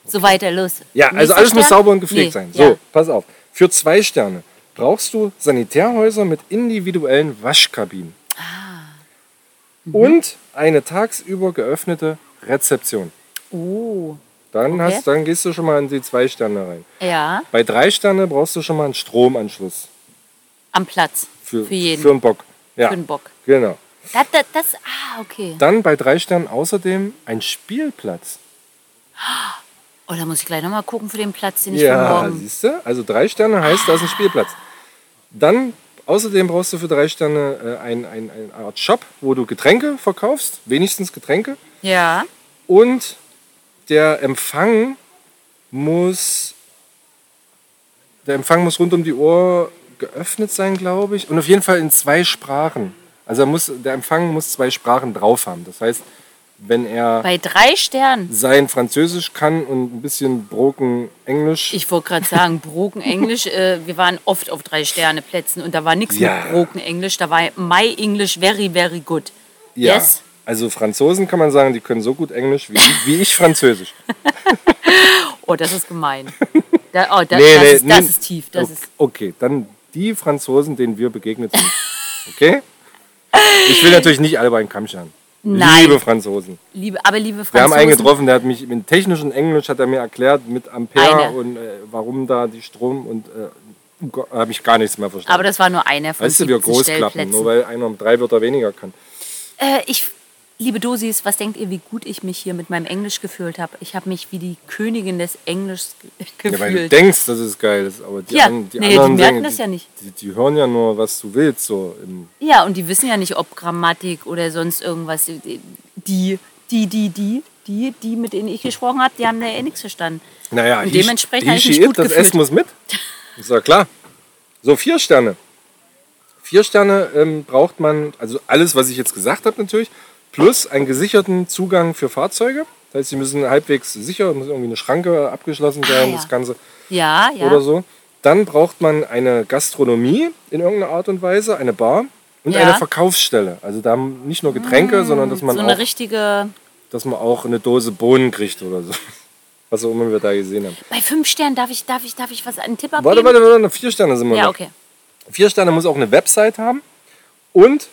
[SPEAKER 1] So weiter, los.
[SPEAKER 2] Ja, also alles muss
[SPEAKER 1] Stern?
[SPEAKER 2] sauber und gepflegt
[SPEAKER 1] Nee,
[SPEAKER 2] sein. So,
[SPEAKER 1] ja.
[SPEAKER 2] pass auf. Für zwei Sterne brauchst du Sanitärhäuser mit individuellen Waschkabinen.
[SPEAKER 1] Ah. Mhm.
[SPEAKER 2] Und eine tagsüber geöffnete Rezeption.
[SPEAKER 1] Oh,
[SPEAKER 2] Dann,
[SPEAKER 1] Okay.
[SPEAKER 2] hast, dann gehst du schon mal in die zwei Sterne rein.
[SPEAKER 1] ja,
[SPEAKER 2] Bei drei Sterne brauchst du schon mal einen Stromanschluss
[SPEAKER 1] am Platz.
[SPEAKER 2] für,
[SPEAKER 1] Für jeden.
[SPEAKER 2] Für einen Bock. Ja,
[SPEAKER 1] Für den Bock.
[SPEAKER 2] genau.
[SPEAKER 1] Das, das, das, ah, okay.
[SPEAKER 2] Dann bei drei Sternen außerdem ein Spielplatz.
[SPEAKER 1] Oh, da muss ich gleich nochmal gucken für den Platz, den ich
[SPEAKER 2] Ja,
[SPEAKER 1] morgen.
[SPEAKER 2] siehst du? Also drei Sterne heißt, da ist ein Spielplatz. Dann außerdem brauchst du für drei Sterne äh, ein, ein, eine Art Shop, wo du Getränke verkaufst, wenigstens Getränke.
[SPEAKER 1] Ja,
[SPEAKER 2] Und der Empfang muss der Empfang muss rund um die Uhr geöffnet sein, glaube ich. Und auf jeden Fall in zwei Sprachen. Also muss, der Empfang muss zwei Sprachen drauf haben. Das heißt, wenn er
[SPEAKER 1] bei drei Sternen.
[SPEAKER 2] sein Französisch kann und ein bisschen broken Englisch.
[SPEAKER 1] Ich wollte gerade sagen, Broken Englisch. Äh, wir waren oft auf drei Sterne Plätzen und da war nichts
[SPEAKER 2] Ja.
[SPEAKER 1] mit Broken Englisch. Da war My English very, very good.
[SPEAKER 2] Ja.
[SPEAKER 1] Yes?
[SPEAKER 2] Also Franzosen kann man sagen, die können so gut Englisch wie, wie ich Französisch.
[SPEAKER 1] Oh, das ist gemein. Da, oh, da,
[SPEAKER 2] Nee,
[SPEAKER 1] das,
[SPEAKER 2] nee,
[SPEAKER 1] ist, das
[SPEAKER 2] nee.
[SPEAKER 1] ist tief. Das
[SPEAKER 2] okay,
[SPEAKER 1] ist,
[SPEAKER 2] okay, dann die Franzosen, denen wir begegnet sind. Okay? Ich will natürlich nicht alle bei einen Kamm scheren.
[SPEAKER 1] Nein.
[SPEAKER 2] Liebe Franzosen.
[SPEAKER 1] liebe, aber liebe
[SPEAKER 2] Wir haben
[SPEAKER 1] Franzosen.
[SPEAKER 2] einen getroffen, der hat mich mit technischen Englisch hat er mir erklärt mit Ampere
[SPEAKER 1] Eine.
[SPEAKER 2] und äh, warum da die Strom und äh, habe ich gar nichts mehr verstanden.
[SPEAKER 1] Aber das war nur einer von
[SPEAKER 2] weißt du, wir
[SPEAKER 1] 17
[SPEAKER 2] Großklappen,
[SPEAKER 1] Stellplätzen.
[SPEAKER 2] nur weil einer drei Wörter weniger kann.
[SPEAKER 1] Äh, ich, liebe Dosis, was denkt ihr, wie gut ich mich hier mit meinem Englisch gefühlt habe? Ich habe mich wie die Königin des Englischs ge
[SPEAKER 2] Ja, weil du
[SPEAKER 1] gefühlt.
[SPEAKER 2] denkst, dass es geil ist, aber die,
[SPEAKER 1] Ja,
[SPEAKER 2] an, die
[SPEAKER 1] nee, die
[SPEAKER 2] anderen
[SPEAKER 1] merken
[SPEAKER 2] singen,
[SPEAKER 1] das
[SPEAKER 2] die,
[SPEAKER 1] ja nicht.
[SPEAKER 2] Die, die hören ja nur, was du willst, so
[SPEAKER 1] Ja, und die wissen ja nicht, ob Grammatik oder sonst irgendwas. Die, die, die, die, die, die mit denen ich gesprochen habe, die haben da eh nichts verstanden.
[SPEAKER 2] Naja,
[SPEAKER 1] Und
[SPEAKER 2] he-
[SPEAKER 1] dementsprechend
[SPEAKER 2] he,
[SPEAKER 1] habe ich
[SPEAKER 2] she,
[SPEAKER 1] mich gut
[SPEAKER 2] das
[SPEAKER 1] gefühlt.
[SPEAKER 2] Essen muss mit. Ist ja klar. So, vier Sterne. Vier Sterne ähm, braucht man, also alles, was ich jetzt gesagt habe natürlich, plus einen gesicherten Zugang für Fahrzeuge. Das heißt, sie müssen halbwegs sicher, muss irgendwie eine Schranke abgeschlossen sein,
[SPEAKER 1] Ah, ja.
[SPEAKER 2] das Ganze
[SPEAKER 1] Ja, ja.
[SPEAKER 2] oder so. Dann braucht man eine Gastronomie in irgendeiner Art und Weise, eine Bar und
[SPEAKER 1] Ja.
[SPEAKER 2] eine Verkaufsstelle. Also da nicht nur Getränke, sondern dass man
[SPEAKER 1] so eine
[SPEAKER 2] auch
[SPEAKER 1] richtige.
[SPEAKER 2] dass man auch eine Dose Bohnen kriegt oder so. Was auch immer wir da gesehen haben.
[SPEAKER 1] Bei fünf Sternen darf ich, darf ich, darf ich was einen Tipp abgeben?
[SPEAKER 2] Warte, warte, warte, vier Sterne sind wir
[SPEAKER 1] Ja,
[SPEAKER 2] noch.
[SPEAKER 1] okay.
[SPEAKER 2] Vier Sterne muss auch eine Website haben und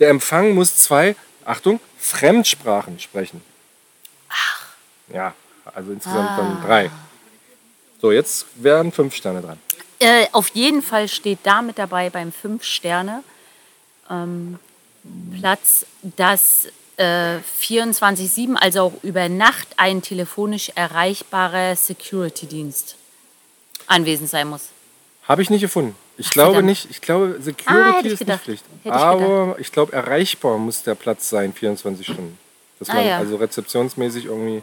[SPEAKER 2] der Empfang muss zwei, Achtung, Fremdsprachen sprechen. Ach. Ja, also insgesamt
[SPEAKER 1] Ah.
[SPEAKER 2] dann drei. So, jetzt wären fünf Sterne dran.
[SPEAKER 1] Äh, auf jeden Fall steht da mit dabei beim fünf Sterne ähm, Platz, dass äh, 24-7, also auch über Nacht, ein telefonisch erreichbarer Security-Dienst anwesend sein muss.
[SPEAKER 2] Habe ich nicht gefunden. Ich glaube
[SPEAKER 1] verdammt.
[SPEAKER 2] nicht, ich glaube,
[SPEAKER 1] Ah,
[SPEAKER 2] Security
[SPEAKER 1] ich
[SPEAKER 2] ist
[SPEAKER 1] gedacht.
[SPEAKER 2] nicht Pflicht.
[SPEAKER 1] Hätte ich
[SPEAKER 2] Aber ich glaube, erreichbar muss der Platz sein, 24 Stunden. Dass
[SPEAKER 1] Ah,
[SPEAKER 2] man
[SPEAKER 1] ja.
[SPEAKER 2] also rezeptionsmäßig irgendwie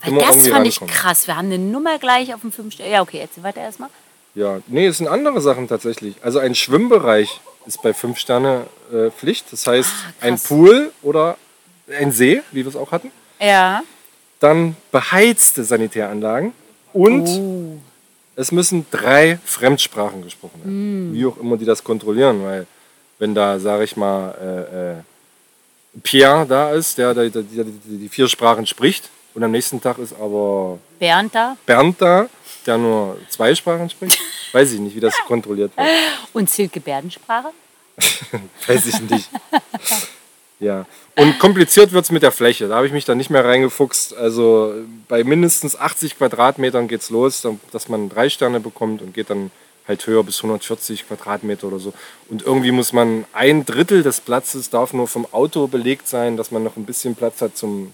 [SPEAKER 1] Weil
[SPEAKER 2] immer
[SPEAKER 1] das
[SPEAKER 2] irgendwie
[SPEAKER 1] fand ich
[SPEAKER 2] rankommt.
[SPEAKER 1] krass. Wir haben eine Nummer gleich auf dem fünf Sterne. Ja, okay, jetzt weiter erstmal.
[SPEAKER 2] Ja, nee, es sind andere Sachen tatsächlich. Also ein Schwimmbereich ist bei fünf Sterne äh, Pflicht. Das heißt,
[SPEAKER 1] Ah,
[SPEAKER 2] ein. Pool oder ein See, wie wir es auch hatten.
[SPEAKER 1] Ja.
[SPEAKER 2] Dann beheizte Sanitäranlagen und
[SPEAKER 1] Oh.
[SPEAKER 2] Es müssen drei Fremdsprachen gesprochen werden. Wie auch immer die das kontrollieren, weil wenn da, sage ich mal, äh, äh, Pierre da ist, der, der, der, der die, die vier Sprachen spricht und am nächsten Tag ist aber
[SPEAKER 1] Bernd da
[SPEAKER 2] Bernd da, der nur zwei Sprachen spricht, weiß ich nicht, wie das kontrolliert wird.
[SPEAKER 1] und zählt Gebärdensprache.
[SPEAKER 2] Weiß ich nicht. Ja. Und kompliziert wird es mit der Fläche. Da habe ich mich dann nicht mehr reingefuchst. Also bei mindestens 80 Quadratmetern geht es los, dass man drei Sterne bekommt und geht dann halt höher bis 140 Quadratmeter oder so. Und irgendwie muss man ein Drittel des Platzes darf nur vom Auto belegt sein, dass man noch ein bisschen Platz hat zum,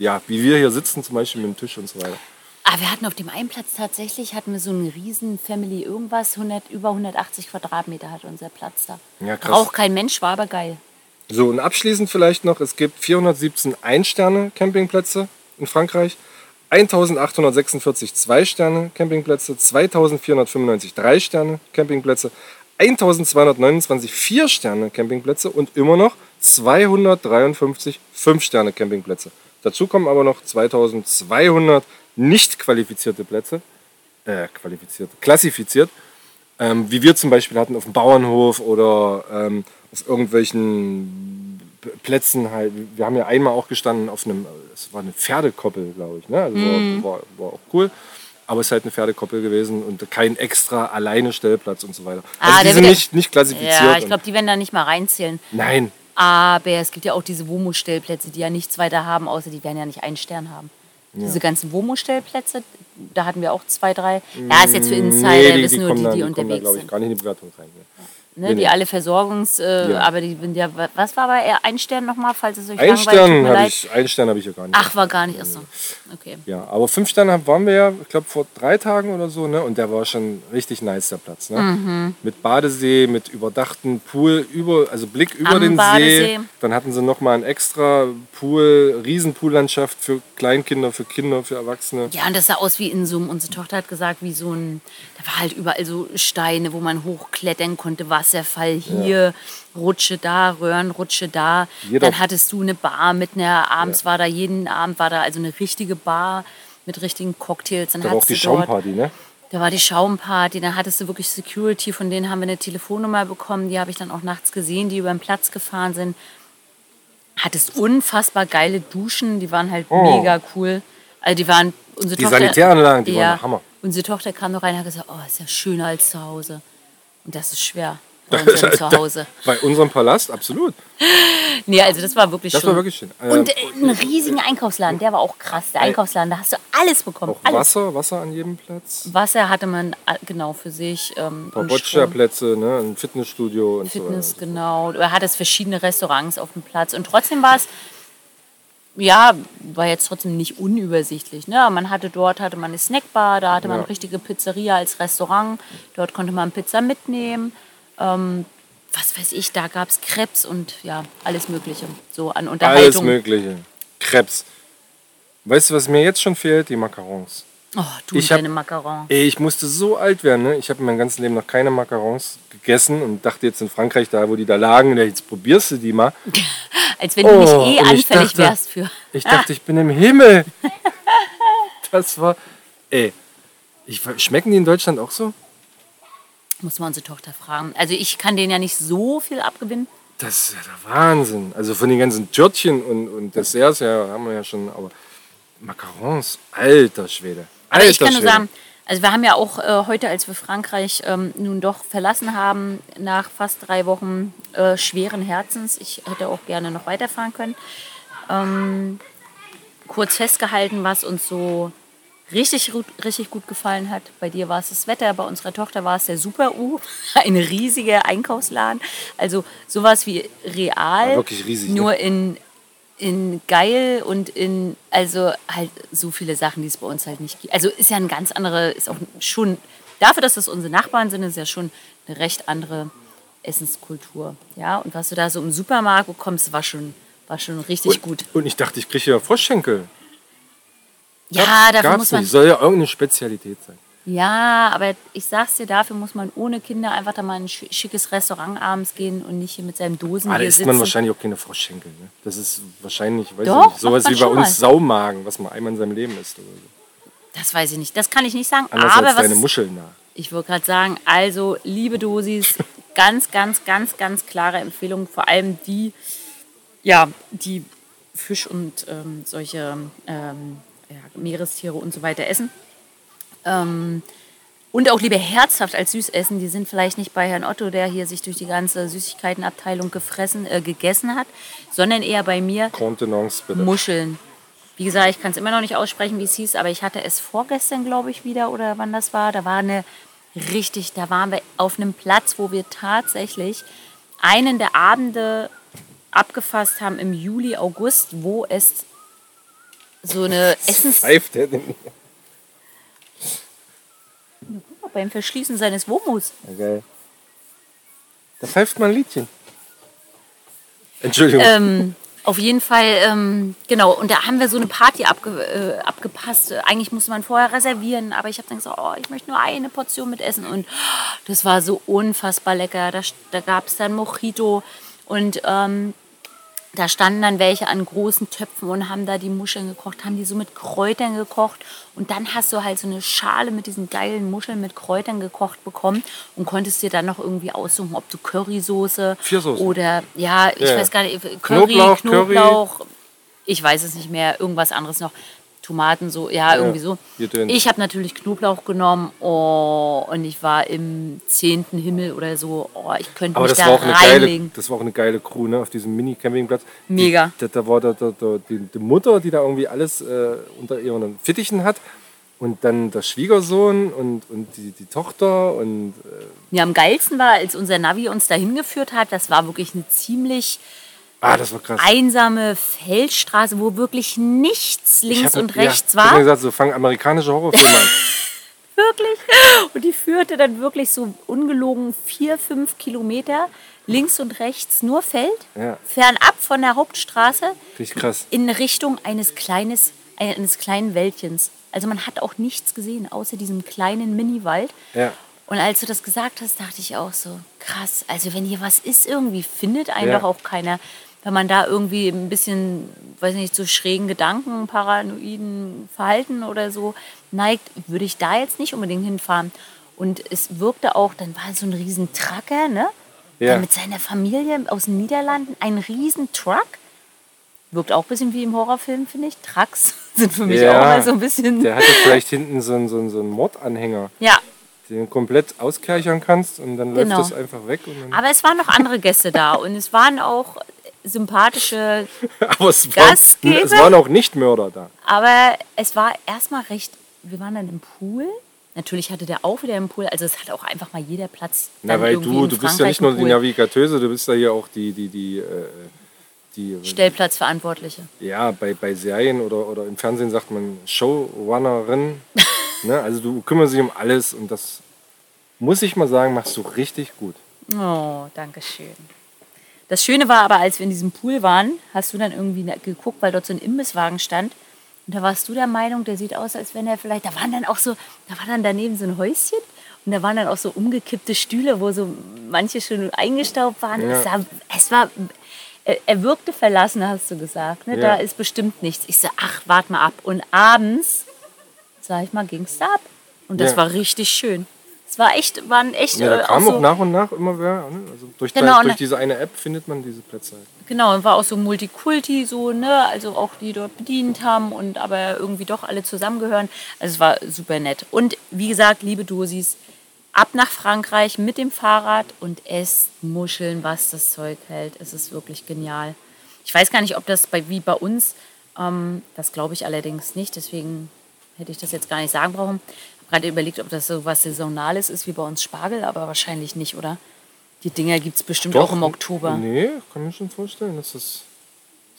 [SPEAKER 2] ja, wie wir hier sitzen, zum Beispiel mit dem Tisch und so weiter.
[SPEAKER 1] Ah, wir hatten auf dem einen Platz tatsächlich, hatten wir so einen riesen Family irgendwas, 100, über 180 Quadratmeter hat unser Platz da.
[SPEAKER 2] Ja, krass.
[SPEAKER 1] Braucht kein Mensch, war aber geil.
[SPEAKER 2] So, und abschließend vielleicht noch, es gibt 417 Ein-Sterne-Campingplätze in Frankreich, 1846 Zwei-Sterne-Campingplätze, 2495 Drei-Sterne-Campingplätze, 1229 Vier-Sterne-Campingplätze und immer noch 253 Fünf-Sterne-Campingplätze. Dazu kommen aber noch 2200 nicht qualifizierte Plätze, äh, qualifiziert, klassifiziert. Ähm, wie wir zum Beispiel hatten auf dem Bauernhof oder ähm, auf irgendwelchen Plätzen halt. Wir haben ja einmal auch gestanden auf einem, es war eine Pferdekoppel, glaube ich. Ne? Also
[SPEAKER 1] Mhm.
[SPEAKER 2] war, war, auch cool. Aber es ist halt eine Pferdekoppel gewesen und kein extra alleine Stellplatz und so weiter. Also
[SPEAKER 1] Ah,
[SPEAKER 2] die
[SPEAKER 1] der
[SPEAKER 2] sind nicht, nicht klassifiziert.
[SPEAKER 1] Ja, ich glaube, die werden da nicht mal reinzählen.
[SPEAKER 2] Nein,
[SPEAKER 1] Aber es gibt ja auch diese Womo-Stellplätze, die ja nichts weiter haben, außer die werden ja nicht einen Stern haben. Diese ganzen Womo-Stellplätze, da hatten wir auch zwei, drei. Ja, ist jetzt für Insider,
[SPEAKER 2] nee, die,
[SPEAKER 1] wissen
[SPEAKER 2] die
[SPEAKER 1] nur die, die
[SPEAKER 2] die kommen da,
[SPEAKER 1] unterwegs
[SPEAKER 2] glaube ich,
[SPEAKER 1] sind.
[SPEAKER 2] gar nicht in die Bewertung rein. Ne?
[SPEAKER 1] Ne, die alle Versorgungs-, äh,
[SPEAKER 2] Ja.
[SPEAKER 1] aber die sind ja, was war bei ein Stern nochmal, falls es euch
[SPEAKER 2] Ein Stern habe ich, einen Stern habe ich ja gar nicht.
[SPEAKER 1] Ach, war gar nicht, achso. Okay.
[SPEAKER 2] Ja, aber fünf Sterne waren wir ja, ich glaube, vor drei Tagen oder so, ne? Und der war schon richtig nice, der Platz. Ne?
[SPEAKER 1] Mhm.
[SPEAKER 2] Mit Badesee, mit überdachten Pool, über, also Blick über
[SPEAKER 1] Am
[SPEAKER 2] den
[SPEAKER 1] Badesee.
[SPEAKER 2] See. Dann hatten sie nochmal ein extra Pool, Riesenpoollandschaft für Kleinkinder, für Kinder, für Erwachsene.
[SPEAKER 1] Ja, und das sah aus wie in so einem, unsere Tochter hat gesagt, wie so ein, da war halt überall so Steine, wo man hochklettern konnte, Wasserfall hier, Rutsche da, Röhrenrutsche da.
[SPEAKER 2] Jeder-
[SPEAKER 1] Dann hattest du eine Bar mit einer, abends war da, jeden Abend war da also eine richtige Bar mit richtigen Cocktails. Dann
[SPEAKER 2] Da war auch die Schaumparty, ne?
[SPEAKER 1] Da war die Schaumparty, dann hattest du wirklich Security, von denen haben wir eine Telefonnummer bekommen, die habe ich dann auch nachts gesehen, die über den Platz gefahren sind. Hattest unfassbar geile Duschen, die waren halt
[SPEAKER 2] Oh.
[SPEAKER 1] mega cool. Also die waren unsere
[SPEAKER 2] Die
[SPEAKER 1] Tochter,
[SPEAKER 2] Sanitäranlagen, die
[SPEAKER 1] ja,
[SPEAKER 2] waren Hammer.
[SPEAKER 1] Unsere Tochter kam noch rein und hat gesagt, oh, ist ja schöner als zu Hause. Und das ist schwer bei unserem Zuhause.
[SPEAKER 2] Bei unserem Palast, absolut.
[SPEAKER 1] Nee, also das war wirklich
[SPEAKER 2] Das
[SPEAKER 1] schön.
[SPEAKER 2] war wirklich schön. Ähm,
[SPEAKER 1] Und äh, einen riesigen Einkaufsladen, der war auch krass. Der Einkaufsladen, da hast du alles bekommen.
[SPEAKER 2] auch
[SPEAKER 1] alles.
[SPEAKER 2] Wasser, Wasser an jedem Platz.
[SPEAKER 1] Wasser hatte man äh, genau für sich. Ähm,
[SPEAKER 2] Ein paar. Boccia-Plätze, ne? ein Fitnessstudio und
[SPEAKER 1] Fitness,
[SPEAKER 2] so.
[SPEAKER 1] genau. Du hattest verschiedene Restaurants auf dem Platz. Und trotzdem war es, ja, war jetzt trotzdem nicht unübersichtlich. Ne? Man hatte dort hatte man eine Snackbar, da hatte man
[SPEAKER 2] Ja.
[SPEAKER 1] eine richtige Pizzeria als Restaurant. Dort konnte man Pizza mitnehmen. Ähm, was weiß ich, da gab es Krebs und ja, alles Mögliche. So an
[SPEAKER 2] Alles
[SPEAKER 1] Unterhaltung.
[SPEAKER 2] Mögliche. Krebs. Weißt du, was mir jetzt schon fehlt? Die Macarons.
[SPEAKER 1] Oh, du
[SPEAKER 2] Ich
[SPEAKER 1] und
[SPEAKER 2] hab-
[SPEAKER 1] deine Macarons.
[SPEAKER 2] Ey, ich musste so alt werden, ne? Ich habe mein ganzes Leben noch keine Macarons gegessen und dachte jetzt in Frankreich, da wo die da lagen, jetzt probierst du die mal.
[SPEAKER 1] Als wenn du nicht
[SPEAKER 2] Oh,
[SPEAKER 1] eh anfällig
[SPEAKER 2] dachte-
[SPEAKER 1] wärst für.
[SPEAKER 2] Ich dachte, ich bin im Himmel. Das war. Ey, ich, schmecken die in Deutschland auch so?
[SPEAKER 1] Muss man unsere Tochter fragen. Also ich kann denen ja nicht so viel abgewinnen.
[SPEAKER 2] Das ist ja der Wahnsinn. Also von den ganzen Törtchen und, und Desserts ja, haben wir ja schon, aber Macarons, alter Schwede.
[SPEAKER 1] Aber
[SPEAKER 2] alter
[SPEAKER 1] ich kann nur
[SPEAKER 2] Schwede.
[SPEAKER 1] sagen, also wir haben ja auch äh, heute, als wir Frankreich ähm, nun doch verlassen haben, nach fast drei Wochen äh, schweren Herzens, ich hätte auch gerne noch weiterfahren können, ähm, kurz festgehalten, was uns so richtig, gut- richtig gut gefallen hat. Bei dir war es das Wetter, bei unserer Tochter war es der Super-U, ein riesiger Einkaufsladen. Also sowas wie real,
[SPEAKER 2] wirklich riesig, ne?
[SPEAKER 1] nur in, in geil und in, also halt so viele Sachen, die es bei uns halt nicht gibt. Also ist ja ein ganz andere, ist auch schon, dafür, dass das unsere Nachbarn sind, ist ja schon eine recht andere Essenskultur. Ja, und was du da so im Supermarkt bekommst, war schon, war schon richtig
[SPEAKER 2] und,
[SPEAKER 1] gut.
[SPEAKER 2] Und ich dachte, ich kriege ja Froschschenkel.
[SPEAKER 1] Ja, dafür muss man.
[SPEAKER 2] nicht. Soll ja irgendeine Spezialität sein.
[SPEAKER 1] Ja, aber ich sag's dir, dafür muss man ohne Kinder einfach da mal in ein schi- schickes Restaurant abends gehen und nicht hier mit seinem Dosen
[SPEAKER 2] Aber da isst man wahrscheinlich auch keine Froschschenkel. Ne? Das ist wahrscheinlich, weiß
[SPEAKER 1] Doch,
[SPEAKER 2] ich nicht, sowas wie bei uns
[SPEAKER 1] mal.
[SPEAKER 2] Saumagen, was man einmal in seinem Leben isst. Oder so.
[SPEAKER 1] Das weiß ich nicht. Das kann ich nicht sagen.
[SPEAKER 2] Anders
[SPEAKER 1] aber
[SPEAKER 2] als
[SPEAKER 1] was
[SPEAKER 2] deine
[SPEAKER 1] es-
[SPEAKER 2] Muscheln nach.
[SPEAKER 1] Ich wollte gerade sagen, also liebe Dosis, ganz, ganz, ganz, ganz klare Empfehlung. Vor allem die, ja, die Fisch und ähm, solche ähm, ja, Meerestiere und so weiter essen. Ähm, und auch lieber herzhaft als süß essen. Die sind vielleicht nicht bei Herrn Otto, der hier sich durch die ganze Süßigkeitenabteilung gefressen, äh, gegessen hat, sondern eher bei mir
[SPEAKER 2] Contenance bitte.
[SPEAKER 1] Muscheln. Wie gesagt, ich kann es immer noch nicht aussprechen, wie es hieß, aber ich hatte es vorgestern, glaube ich, wieder oder wann das war. Da war eine richtig, da waren wir auf einem Platz, wo wir tatsächlich einen der Abende abgefasst haben im Juli, August, wo es so eine Essens...
[SPEAKER 2] Pfeift der denn?
[SPEAKER 1] beim Verschließen seines Womus.
[SPEAKER 2] Ja, geil. Da pfeift mal ein Liedchen. Entschuldigung.
[SPEAKER 1] Ähm, auf jeden Fall, ähm, genau. Und da haben wir so eine Party abge, äh, abgepasst. Eigentlich musste man vorher reservieren, aber ich habe dann gesagt, oh, ich möchte nur eine Portion mit essen. Und das war so unfassbar lecker. Da, da gab es dann Mojito und ähm, da standen dann welche an großen Töpfen und haben da die Muscheln gekocht, haben die so mit Kräutern gekocht. Und dann hast du halt so eine Schale mit diesen geilen Muscheln mit Kräutern gekocht bekommen und konntest dir dann noch irgendwie aussuchen, ob du Currysoße oder, ja, ich
[SPEAKER 2] ja.
[SPEAKER 1] weiß gar nicht, Curry,
[SPEAKER 2] Knoblauch,
[SPEAKER 1] Knoblauch,
[SPEAKER 2] Curry.
[SPEAKER 1] ich weiß es nicht mehr, irgendwas anderes noch. Tomaten so, ja, irgendwie so. Ich habe natürlich Knoblauch genommen oh, und ich war im zehnten Himmel oder so. Oh, ich könnte
[SPEAKER 2] Aber
[SPEAKER 1] mich
[SPEAKER 2] das
[SPEAKER 1] da
[SPEAKER 2] war, auch eine geile,
[SPEAKER 1] reinlegen.
[SPEAKER 2] das war auch eine geile Crew, ne? Auf diesem Mini-Campingplatz.
[SPEAKER 1] Mega.
[SPEAKER 2] Die, da, da war da, da, da, die, die Mutter, die da irgendwie alles äh, unter ihren Fittichen hat. Und dann der Schwiegersohn und, und die, die Tochter und äh,
[SPEAKER 1] Ja, am geilsten war, als unser Navi uns dahin geführt hat, das war wirklich eine ziemlich
[SPEAKER 2] ah, das war krass.
[SPEAKER 1] einsame Feldstraße, wo wirklich nichts
[SPEAKER 2] Ich
[SPEAKER 1] links
[SPEAKER 2] hab-
[SPEAKER 1] und rechts
[SPEAKER 2] ja, Ich hab mir
[SPEAKER 1] war.
[SPEAKER 2] gesagt, so fangen amerikanische Horrorfilme an.
[SPEAKER 1] Wirklich. Und die führte dann wirklich so ungelogen vier, fünf Kilometer links und rechts nur Feld,
[SPEAKER 2] Ja.
[SPEAKER 1] fernab von der Hauptstraße
[SPEAKER 2] Richtig krass.
[SPEAKER 1] in Richtung eines, kleines, eines kleinen Wäldchens. Also man hat auch nichts gesehen, außer diesem kleinen Mini-Wald.
[SPEAKER 2] Ja.
[SPEAKER 1] Und als du das gesagt hast, dachte ich auch so, krass, also wenn hier was ist, irgendwie findet einen
[SPEAKER 2] Ja.
[SPEAKER 1] doch auch keiner. Wenn man da irgendwie ein bisschen, weiß nicht, so schrägen Gedanken, paranoiden Verhalten oder so neigt, würde ich da jetzt nicht unbedingt hinfahren. Und es wirkte auch, dann war so ein riesen Trucker, ne?
[SPEAKER 2] Ja.
[SPEAKER 1] Mit seiner Familie aus den Niederlanden, ein riesen Truck. Wirkt auch ein bisschen wie im Horrorfilm, finde ich. Trucks sind für mich
[SPEAKER 2] Ja.
[SPEAKER 1] auch mal so ein bisschen.
[SPEAKER 2] Der hatte vielleicht hinten so einen, so einen, so einen Mordanhänger,
[SPEAKER 1] ja,
[SPEAKER 2] den du komplett auskerchern kannst und dann
[SPEAKER 1] Genau.
[SPEAKER 2] läuft das einfach weg.
[SPEAKER 1] Aber es waren noch andere Gäste da und es waren auch sympathische,
[SPEAKER 2] aber es, waren,
[SPEAKER 1] Gastgeber?
[SPEAKER 2] es waren auch Nicht-Mörder da.
[SPEAKER 1] aber es war erstmal recht, wir waren dann im Pool. Natürlich hatte der auch wieder im Pool, also es hat auch einfach mal jeder Platz.
[SPEAKER 2] Na, weil du, du bist ja nicht nur die
[SPEAKER 1] Pool.
[SPEAKER 2] Navigateuse, du bist ja hier auch die, die, die, äh, die
[SPEAKER 1] Stellplatzverantwortliche.
[SPEAKER 2] ja, bei, bei Serien oder, oder im Fernsehen sagt man Showrunnerin. ne? Also du kümmerst dich um alles und das muss ich mal sagen, machst du richtig gut.
[SPEAKER 1] Oh, danke schön. Das Schöne war aber, als wir in diesem Pool waren, hast du dann irgendwie na- geguckt, weil dort so ein Imbisswagen stand. Und da warst du der Meinung, der sieht aus, als wenn er vielleicht, da waren dann auch so, da war dann daneben so ein Häuschen und da waren dann auch so umgekippte Stühle, wo so manche schon eingestaubt waren.
[SPEAKER 2] Ja.
[SPEAKER 1] Es, sah, es war, er, er wirkte verlassen, hast du gesagt. Ne?
[SPEAKER 2] Ja.
[SPEAKER 1] Da ist bestimmt nichts. Ich so, ach, wart mal ab. Und abends, sag ich mal, ging es da ab. Und das
[SPEAKER 2] Ja.
[SPEAKER 1] war richtig schön. Es war echt, waren echt
[SPEAKER 2] Ja, da
[SPEAKER 1] äh,
[SPEAKER 2] kam
[SPEAKER 1] auch so,
[SPEAKER 2] nach und nach immer wer. Ne? Also durch,
[SPEAKER 1] Genau, und-
[SPEAKER 2] durch diese eine App findet man diese Plätze. Halt.
[SPEAKER 1] Genau, und war auch so Multikulti, so, ne, also auch die dort bedient haben und aber irgendwie doch alle zusammengehören. Also es war super nett. Und wie gesagt, liebe Dosis, ab nach Frankreich mit dem Fahrrad und esst Muscheln, was das Zeug hält. Es ist wirklich genial. Ich weiß gar nicht, ob das bei, wie bei uns, ähm, das glaube ich allerdings nicht, deswegen hätte ich das jetzt gar nicht sagen brauchen. Ich habe gerade überlegt, ob das so was Saisonales ist wie bei uns Spargel, aber wahrscheinlich nicht, oder? Die Dinger gibt es bestimmt auch im Oktober.
[SPEAKER 2] Nee, kann mir schon vorstellen, dass das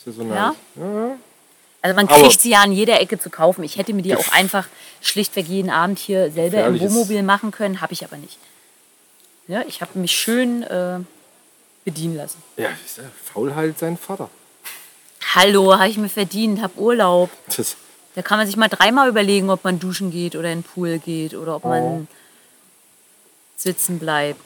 [SPEAKER 2] saisonal ist. Ja,
[SPEAKER 1] Also man
[SPEAKER 2] Aber-
[SPEAKER 1] kriegt sie ja an jeder Ecke zu kaufen. Ich hätte mir die auch einfach schlichtweg jeden Abend hier selber im Wohnmobil machen können, habe ich aber nicht. Ja, ich habe mich schön äh, bedienen lassen.
[SPEAKER 2] ja ist ja faul halt sein Vater.
[SPEAKER 1] Hallo, habe ich mir verdient, habe Urlaub.
[SPEAKER 2] Das,
[SPEAKER 1] Da kann man sich mal dreimal überlegen, ob man duschen geht oder in den Pool geht oder ob
[SPEAKER 2] Oh.
[SPEAKER 1] man sitzen bleibt.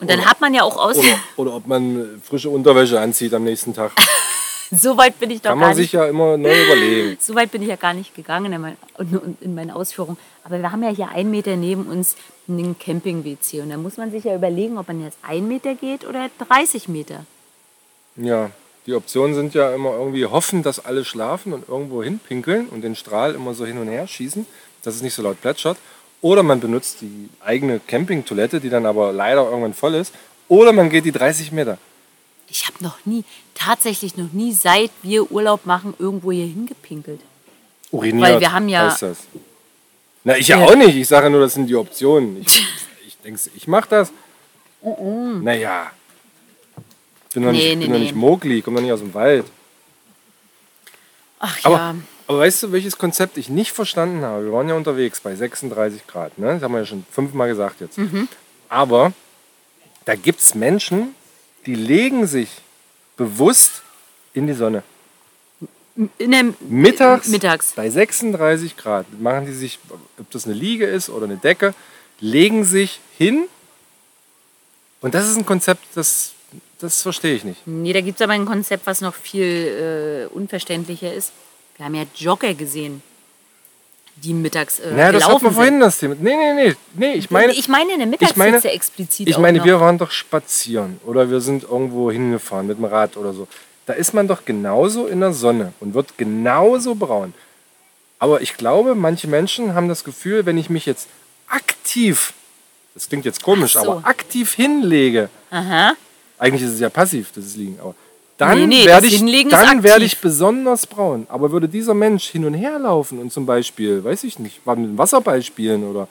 [SPEAKER 1] Und dann hat man ja auch aus.
[SPEAKER 2] oder, oder ob man frische Unterwäsche anzieht am nächsten Tag.
[SPEAKER 1] so weit bin ich doch
[SPEAKER 2] Kann man sich
[SPEAKER 1] nicht.
[SPEAKER 2] ja immer neu überlegen.
[SPEAKER 1] So weit bin ich ja gar nicht gegangen in, mein, in meinen Ausführungen. Aber wir haben ja hier einen Meter neben uns einen Camping-WC. Und da muss man sich ja überlegen, ob man jetzt einen Meter geht oder 30 Meter.
[SPEAKER 2] Ja, die Optionen sind ja immer irgendwie hoffen, dass alle schlafen und irgendwo hinpinkeln und den Strahl immer so hin und her schießen, dass es nicht so laut plätschert. Oder man benutzt die eigene Campingtoilette, die dann aber leider irgendwann voll ist. Oder man geht die 30 Meter.
[SPEAKER 1] Ich habe noch nie, tatsächlich noch nie, seit wir Urlaub machen, irgendwo hier hingepinkelt.
[SPEAKER 2] Uriniert,
[SPEAKER 1] Weil wir haben ja-.
[SPEAKER 2] Na, ich ja
[SPEAKER 1] Ja.
[SPEAKER 2] auch nicht. Ich sage nur, das sind die Optionen. Ich, ich denke, ich mache das. Naja. Ich bin doch
[SPEAKER 1] Nee,
[SPEAKER 2] nicht,
[SPEAKER 1] nee,
[SPEAKER 2] bin
[SPEAKER 1] nee.
[SPEAKER 2] nicht Mowgli, komme doch nicht aus dem Wald.
[SPEAKER 1] Ach
[SPEAKER 2] Aber,
[SPEAKER 1] ja,
[SPEAKER 2] aber weißt du, welches Konzept ich nicht verstanden habe? Wir waren ja unterwegs bei 36 Grad. Ne? Das haben wir ja schon fünfmal gesagt jetzt.
[SPEAKER 1] Mhm.
[SPEAKER 2] Aber da gibt es Menschen, die legen sich bewusst in die Sonne.
[SPEAKER 1] der,
[SPEAKER 2] Mittags,
[SPEAKER 1] mittags.
[SPEAKER 2] bei 36 Grad machen die sich, ob das eine Liege ist oder eine Decke, legen sich hin. Und das ist ein Konzept, das das verstehe ich nicht.
[SPEAKER 1] Nee, da gibt es aber ein Konzept, was noch viel äh, unverständlicher ist. Wir haben ja Jogger gesehen, die mittags äh,
[SPEAKER 2] Ja, das hatten wir vorhin das Thema. Nee, nee, nee. nee ich meine,
[SPEAKER 1] ich meine in der
[SPEAKER 2] ich meine,
[SPEAKER 1] Mittagshitze explizit
[SPEAKER 2] ich meine wir waren doch spazieren oder wir sind irgendwo hingefahren mit dem Rad oder so. Da ist man doch genauso in der Sonne und wird genauso braun. Aber ich glaube, manche Menschen haben das Gefühl, wenn ich mich jetzt aktiv, das klingt jetzt komisch,
[SPEAKER 1] so.
[SPEAKER 2] aber aktiv hinlege,
[SPEAKER 1] Aha.
[SPEAKER 2] Eigentlich ist es ja passiv, das ist Liegen, aber dann
[SPEAKER 1] Nee, nee,
[SPEAKER 2] werde ich, dann werde ich besonders braun. Aber würde dieser Mensch hin und her laufen und zum Beispiel, weiß ich nicht, mit dem Wasserball spielen oder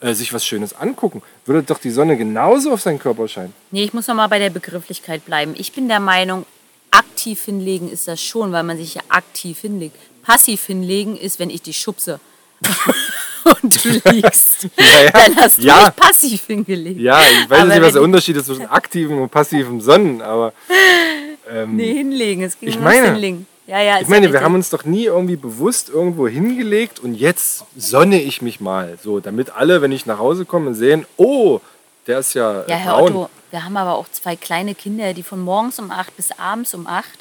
[SPEAKER 2] äh, sich was Schönes angucken, würde doch die Sonne genauso auf seinen Körper scheinen.
[SPEAKER 1] Nee, ich muss noch mal bei der Begrifflichkeit bleiben. Ich bin der Meinung, aktiv hinlegen ist das schon, weil man sich ja aktiv hinlegt. Passiv hinlegen ist, wenn ich dich schubse und du liegst.
[SPEAKER 2] ja.
[SPEAKER 1] Dann hast du
[SPEAKER 2] Ja.
[SPEAKER 1] dich passiv hingelegt.
[SPEAKER 2] Ja, ich weiß
[SPEAKER 1] Aber
[SPEAKER 2] nicht, was der Unterschied ist zwischen aktivem und passivem Sonnen, aber
[SPEAKER 1] Nee, hinlegen. Es ging
[SPEAKER 2] Ich
[SPEAKER 1] ums
[SPEAKER 2] meine-
[SPEAKER 1] Hinlegen. Ja, ja,
[SPEAKER 2] ich meine, wir haben uns doch nie irgendwie bewusst irgendwo hingelegt und jetzt sonne ich mich mal. So, damit alle, wenn ich nach Hause komme, sehen, oh, der ist ja,
[SPEAKER 1] Ja, Herr
[SPEAKER 2] braun.
[SPEAKER 1] Otto, wir haben aber auch zwei kleine Kinder, die von morgens um acht bis abends um acht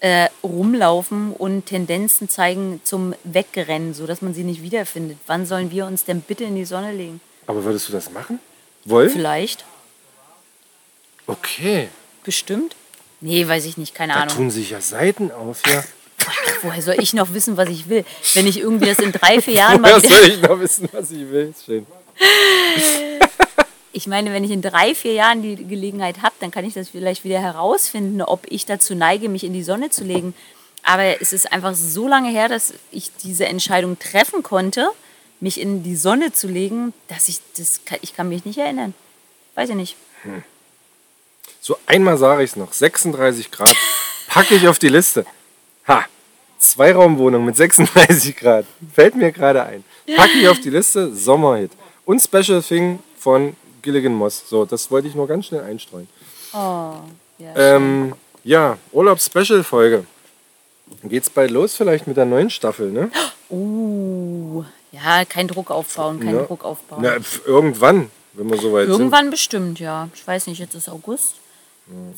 [SPEAKER 1] äh, rumlaufen und Tendenzen zeigen zum Wegrennen, sodass man sie nicht wiederfindet. Wann sollen wir uns denn bitte in die Sonne legen?
[SPEAKER 2] Aber würdest du das machen? Wollen?
[SPEAKER 1] Vielleicht,
[SPEAKER 2] Okay.
[SPEAKER 1] bestimmt. Nee, weiß ich nicht, keine
[SPEAKER 2] Da
[SPEAKER 1] Ahnung.
[SPEAKER 2] tun sich ja Seiten auf, ja.
[SPEAKER 1] Woher soll ich noch wissen, was ich will? Wenn ich irgendwie das in drei, vier Jahren mal
[SPEAKER 2] Woher soll ich noch wissen, was ich will? Schön.
[SPEAKER 1] Ich meine, wenn ich in drei, vier Jahren die Gelegenheit habe, dann kann ich das vielleicht wieder herausfinden, ob ich dazu neige, mich in die Sonne zu legen. Aber es ist einfach so lange her, dass ich diese Entscheidung treffen konnte, mich in die Sonne zu legen, dass ich das ich kann mich nicht erinnern. Weiß ich nicht.
[SPEAKER 2] So, einmal sage ich es noch. 36 Grad. Packe ich auf die Liste. Ha! Zweiraumwohnung mit 36 Grad. Fällt mir gerade ein. Packe ich auf die Liste. Sommerhit. Und Special Thing von Gilligan Moss. So, das wollte ich nur ganz schnell einstreuen.
[SPEAKER 1] Oh, ja.
[SPEAKER 2] Ähm, ja, Urlaub-Special-Folge. Geht's bald los, vielleicht mit der neuen Staffel, ne?
[SPEAKER 1] Uh, ja, kein Druck aufbauen, kein
[SPEAKER 2] Ja.
[SPEAKER 1] Druck aufbauen.
[SPEAKER 2] Na, irgendwann, wenn wir soweit sind.
[SPEAKER 1] Irgendwann bestimmt, ja. Ich weiß nicht, jetzt ist August,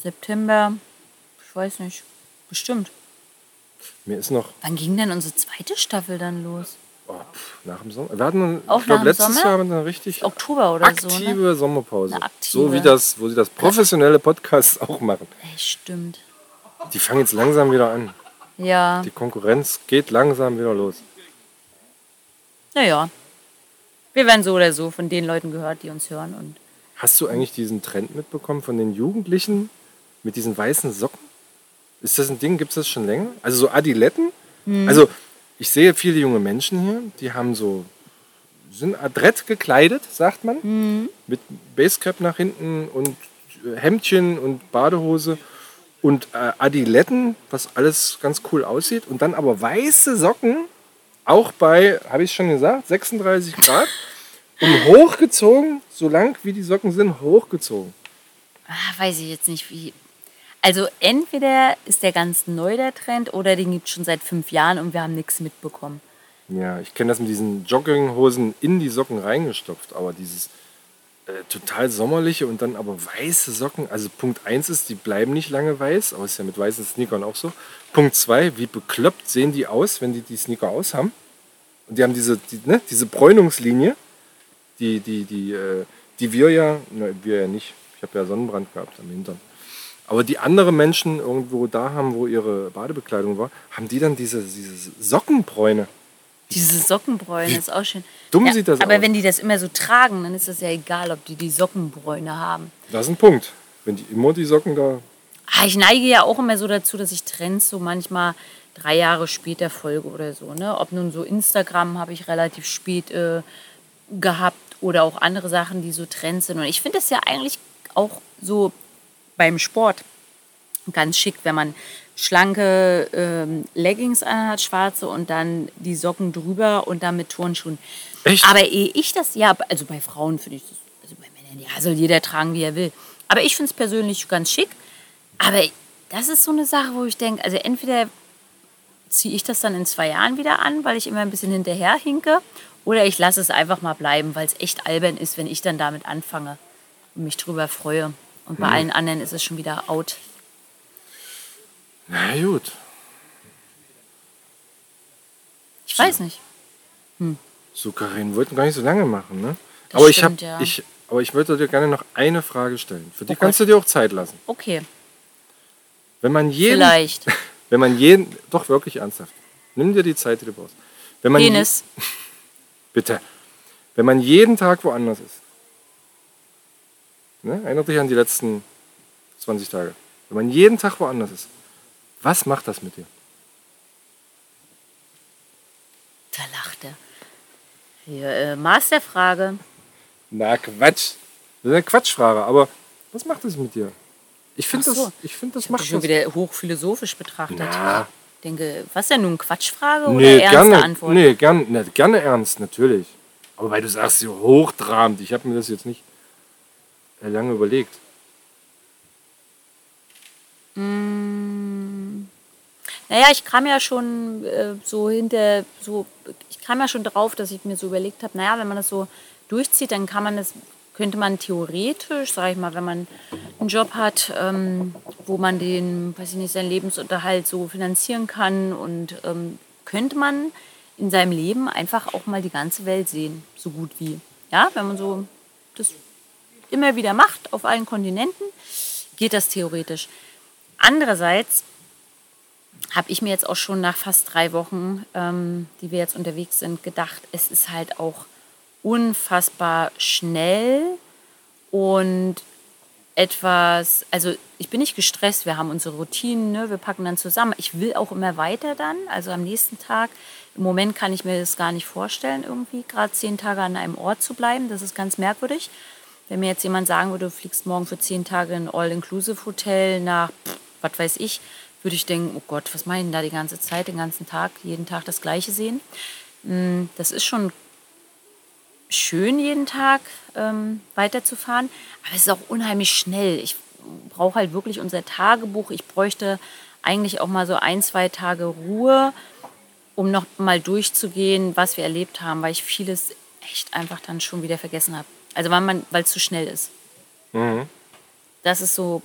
[SPEAKER 1] September, ich weiß nicht. Bestimmt.
[SPEAKER 2] Mir ist noch
[SPEAKER 1] Wann ging denn unsere zweite Staffel dann los?
[SPEAKER 2] Oh, pf, nach dem Sommer. Wir hatten,
[SPEAKER 1] Auch
[SPEAKER 2] ich glaube, letztes
[SPEAKER 1] Sommer?
[SPEAKER 2] Jahr haben wir eine richtig
[SPEAKER 1] Oktober oder so,
[SPEAKER 2] aktive
[SPEAKER 1] ne?
[SPEAKER 2] Sommerpause.
[SPEAKER 1] Eine aktive.
[SPEAKER 2] So wie das, wo sie das professionelle Podcasts auch machen.
[SPEAKER 1] Ey, stimmt.
[SPEAKER 2] Die fangen jetzt langsam wieder an.
[SPEAKER 1] Ja,
[SPEAKER 2] Die Konkurrenz geht langsam wieder los.
[SPEAKER 1] naja. Wir werden so oder so von den Leuten gehört, die uns hören. Und
[SPEAKER 2] Hast du eigentlich diesen Trend mitbekommen von den Jugendlichen mit diesen weißen Socken? Ist das ein Ding? Gibt es das schon länger? Also so Adiletten?
[SPEAKER 1] Hm.
[SPEAKER 2] Also ich sehe viele junge Menschen hier, die haben so, sind adrett gekleidet, sagt man,
[SPEAKER 1] Hm.
[SPEAKER 2] mit Basecap nach hinten und äh, Hemdchen und Badehose und äh, Adiletten, was alles ganz cool aussieht. Und dann aber weiße Socken, auch bei, habe ich schon gesagt, 36 Grad. Und hochgezogen, so lang wie die Socken sind, hochgezogen.
[SPEAKER 1] ah, weiß ich jetzt nicht, wie. Also entweder ist der ganz neu der Trend oder den gibt es schon seit fünf Jahren und wir haben nichts mitbekommen.
[SPEAKER 2] Ja, ich kenne das mit diesen Jogginghosen in die Socken reingestopft, aber dieses äh, total sommerliche und dann aber weiße Socken. Also Punkt 1 ist, die bleiben nicht lange weiß, aber ist ja mit weißen Sneakern auch so. Punkt 2, wie bekloppt sehen die aus, wenn die die Sneaker aus haben? Und die haben diese, die, ne, diese Bräunungslinie, die, die, die, äh, die wir ja, ne, wir ja nicht, ich habe ja Sonnenbrand gehabt am Hintern. Aber die andere Menschen irgendwo da haben, wo ihre Badebekleidung war, haben die dann diese, diese Sockenbräune.
[SPEAKER 1] Diese Sockenbräune ist auch schön.
[SPEAKER 2] dumm sieht das
[SPEAKER 1] aber
[SPEAKER 2] aus.
[SPEAKER 1] wenn die das immer so tragen, dann ist das ja egal, ob die die Sockenbräune haben.
[SPEAKER 2] Das ist ein Punkt. Wenn die immer die Socken da.
[SPEAKER 1] Ah, Ich neige ja auch immer so dazu, dass ich Trends so manchmal drei Jahre später folge oder so. Ne? Ob nun so Instagram habe ich relativ spät äh, gehabt oder auch andere Sachen, die so Trends sind. Und ich finde es ja eigentlich auch so beim Sport ganz schick, wenn man schlanke ähm, Leggings anhat, schwarze und dann die Socken drüber und dann mit Turnschuhen.
[SPEAKER 2] Echt?
[SPEAKER 1] Aber ehe ich das, ja, also bei Frauen finde ich das, also bei Männern, ja, soll jeder tragen, wie er will. Aber ich finde es persönlich ganz schick. Aber das ist so eine Sache, wo ich denke, also entweder ziehe ich das dann in zwei Jahren wieder an, weil ich immer ein bisschen hinterher hinke, oder ich lasse es einfach mal bleiben, weil es echt albern ist, wenn ich dann damit anfange und mich drüber freue. Und bei allen anderen ist es schon wieder out.
[SPEAKER 2] Na gut.
[SPEAKER 1] Ich weiß nicht.
[SPEAKER 2] So, Karin, wir wollten gar nicht so lange machen, ne?
[SPEAKER 1] Das
[SPEAKER 2] aber ich
[SPEAKER 1] stimmt,
[SPEAKER 2] habe,
[SPEAKER 1] ja.
[SPEAKER 2] ich, aber ich würde dir gerne noch eine Frage stellen. Für die
[SPEAKER 1] Oh
[SPEAKER 2] kannst
[SPEAKER 1] Gott.
[SPEAKER 2] du dir auch Zeit lassen.
[SPEAKER 1] Okay,
[SPEAKER 2] Wenn man jeden,
[SPEAKER 1] vielleicht.
[SPEAKER 2] wenn man jeden, doch wirklich ernsthaft, nimm dir die Zeit, die du brauchst. Wenn man je-
[SPEAKER 1] Penis.
[SPEAKER 2] Bitte. Wenn man jeden Tag woanders ist. Ne? Erinnert dich an die letzten 20 Tage. Wenn man jeden Tag woanders ist, was macht das mit dir?
[SPEAKER 1] Da lacht er. Hier, äh, Masterfrage.
[SPEAKER 2] Na Quatsch. Das ist eine Quatschfrage, aber was macht das mit dir? Ich finde
[SPEAKER 1] so.
[SPEAKER 2] das, ich find, das
[SPEAKER 1] Das
[SPEAKER 2] macht
[SPEAKER 1] schon wieder hochphilosophisch betrachtet.
[SPEAKER 2] Na,
[SPEAKER 1] denke, was denn nun, Quatschfrage oder
[SPEAKER 2] nee,
[SPEAKER 1] ernste
[SPEAKER 2] gerne,
[SPEAKER 1] Antwort?
[SPEAKER 2] nee, gerne, ne, gerne ernst, natürlich. Aber weil du sagst, so hochtrabend, ich habe mir das jetzt nicht lange überlegt.
[SPEAKER 1] Naja, ich kam ja schon äh, so hinter, so, ich kam ja schon drauf, dass ich mir so überlegt habe, naja, wenn man das so durchzieht, dann kann man das, könnte man theoretisch, sage ich mal, wenn man einen Job hat, ähm, wo man den, weiß ich nicht, seinen Lebensunterhalt so finanzieren kann und ähm, könnte man in seinem Leben einfach auch mal die ganze Welt sehen, so gut wie. Ja, wenn man so das immer wieder macht auf allen Kontinenten, geht das theoretisch. Andererseits habe ich mir jetzt auch schon nach fast drei Wochen, ähm, die wir jetzt unterwegs sind, gedacht, es ist halt auch unfassbar schnell und etwas, also ich bin nicht gestresst, wir haben unsere Routinen, ne, wir packen dann zusammen. Ich will auch immer weiter dann, also am nächsten Tag. Im Moment kann ich mir das gar nicht vorstellen, irgendwie gerade zehn Tage an einem Ort zu bleiben. Das ist ganz merkwürdig. Wenn mir jetzt jemand sagen würde, du fliegst morgen für zehn Tage in All-Inclusive-Hotel nach, pff, was weiß ich, würde ich denken, oh Gott, was denn da die ganze Zeit, den ganzen Tag, jeden Tag das Gleiche sehen. Mm, Das ist schon schön, jeden Tag ähm, weiterzufahren, aber es ist auch unheimlich schnell. Ich brauche halt wirklich unser Tagebuch. Ich bräuchte eigentlich auch mal so ein, zwei Tage Ruhe, um noch mal durchzugehen, was wir erlebt haben, weil ich vieles echt einfach dann schon wieder vergessen habe. Also weil man, weil es zu schnell ist. Das ist so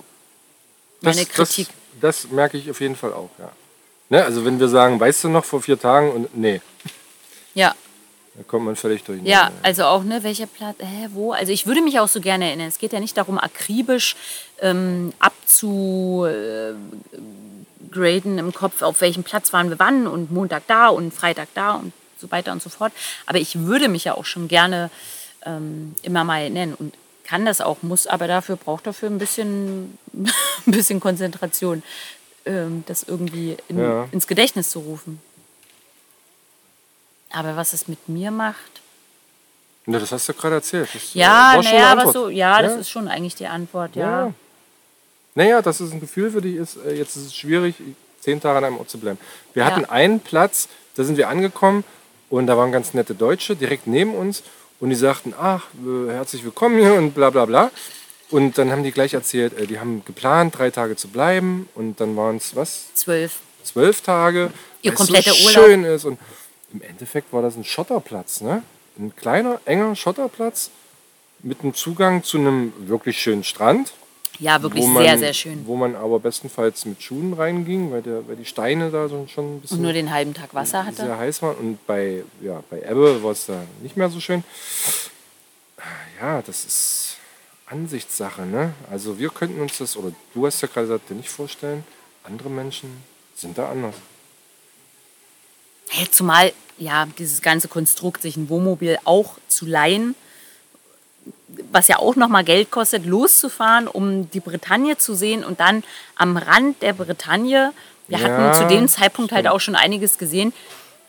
[SPEAKER 1] meine
[SPEAKER 2] Das,
[SPEAKER 1] Kritik.
[SPEAKER 2] Das, das merke ich auf jeden Fall auch, ja. Ne, also wenn wir sagen, weißt du noch, vor vier Tagen und nee,
[SPEAKER 1] ja,
[SPEAKER 2] da kommt man völlig durch.
[SPEAKER 1] Ja, also auch, ne, welcher Platz, hä, wo? Also ich würde mich auch so gerne erinnern. Es geht ja nicht darum, akribisch ähm, abzugraden im Kopf, auf welchem Platz waren wir wann und Montag da und Freitag da und so weiter und so fort. Aber ich würde mich ja auch schon gerne ähm, immer mal erinnern und kann das auch, muss aber dafür, braucht dafür ein bisschen, ein bisschen Konzentration, ähm, das irgendwie in,
[SPEAKER 2] Ja.
[SPEAKER 1] ins Gedächtnis zu rufen. Aber was es mit mir macht,
[SPEAKER 2] Ne, das hast du gerade erzählt. Das, äh,
[SPEAKER 1] ja,
[SPEAKER 2] eine
[SPEAKER 1] naja, aber so, ja, das
[SPEAKER 2] Ja.
[SPEAKER 1] ist schon eigentlich die Antwort,
[SPEAKER 2] Ja.
[SPEAKER 1] ja.
[SPEAKER 2] Naja, dass es ein Gefühl für dich ist, äh, jetzt ist es schwierig, zehn Tage an einem Ort zu bleiben. Wir
[SPEAKER 1] Ja.
[SPEAKER 2] hatten einen Platz, da sind wir angekommen und da waren ganz nette Deutsche direkt neben uns und die sagten, ach, äh, herzlich willkommen hier und bla bla bla. Und dann haben die gleich erzählt, äh, die haben geplant, drei Tage zu bleiben und dann waren es, was,
[SPEAKER 1] Zwölf.
[SPEAKER 2] zwölf Tage,
[SPEAKER 1] Ihr kompletter
[SPEAKER 2] so
[SPEAKER 1] Urlaub.
[SPEAKER 2] schön ist. Und im Endeffekt war das ein Schotterplatz, ne? Ein kleiner, enger Schotterplatz mit einem Zugang zu einem wirklich schönen Strand.
[SPEAKER 1] Ja, wirklich
[SPEAKER 2] man,
[SPEAKER 1] sehr, sehr schön.
[SPEAKER 2] Wo man aber bestenfalls mit Schuhen reinging, weil, der, weil die Steine da so schon ein bisschen
[SPEAKER 1] Und nur den halben Tag Wasser hatte.
[SPEAKER 2] sehr heiß waren. Und bei, ja, bei Ebbe war es da nicht mehr so schön. Ja, das ist Ansichtssache. Ne? Also wir könnten uns das, oder du hast ja gerade gesagt, dir nicht vorstellen, andere Menschen sind da anders.
[SPEAKER 1] Ja, zumal, ja, dieses ganze Konstrukt, sich ein Wohnmobil auch zu leihen, was ja auch nochmal Geld kostet, loszufahren, um die Bretagne zu sehen und dann am Rand der Bretagne, wir
[SPEAKER 2] Ja,
[SPEAKER 1] hatten zu dem Zeitpunkt halt
[SPEAKER 2] stimmt.
[SPEAKER 1] auch schon einiges gesehen,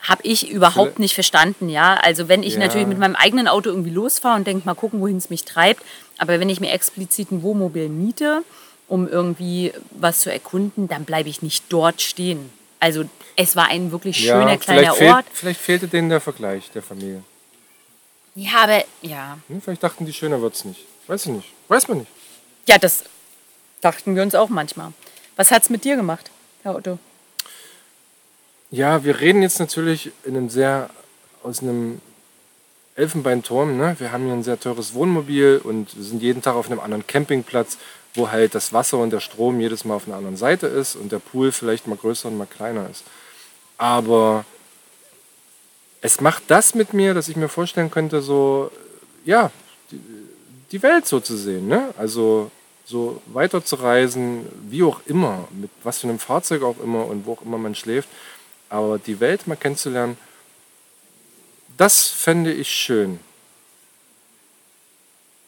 [SPEAKER 1] habe ich überhaupt nicht verstanden, ja. Also wenn ich
[SPEAKER 2] Ja.
[SPEAKER 1] natürlich mit meinem eigenen Auto irgendwie losfahre und denke, mal gucken, wohin es mich treibt, aber wenn ich mir explizit ein Wohnmobil miete, um irgendwie was zu erkunden, dann bleibe ich nicht dort stehen. Also es war ein wirklich schöner kleiner
[SPEAKER 2] vielleicht,
[SPEAKER 1] Ort.
[SPEAKER 2] fehlt, vielleicht fehlte denen der Vergleich der Familie.
[SPEAKER 1] Ja, aber ja.
[SPEAKER 2] Hm, Vielleicht dachten die, schöner wird es nicht. Weiß ich nicht. Weiß man nicht.
[SPEAKER 1] Ja, das dachten wir uns auch manchmal. Was hat's mit dir gemacht, Herr Otto?
[SPEAKER 2] Ja, wir reden jetzt natürlich in einem sehr aus einem Elfenbeinturm. Ne? Wir haben hier ein sehr teures Wohnmobil und sind jeden Tag auf einem anderen Campingplatz, wo halt das Wasser und der Strom jedes Mal auf einer anderen Seite ist und der Pool vielleicht mal größer und mal kleiner ist. Aber es macht das mit mir, dass ich mir vorstellen könnte, so, ja, die, Welt so zu sehen. Ne? Also so weiter zu reisen, wie auch immer, mit was für einem Fahrzeug auch immer und wo auch immer man schläft. Aber die Welt mal kennenzulernen, das fände ich schön.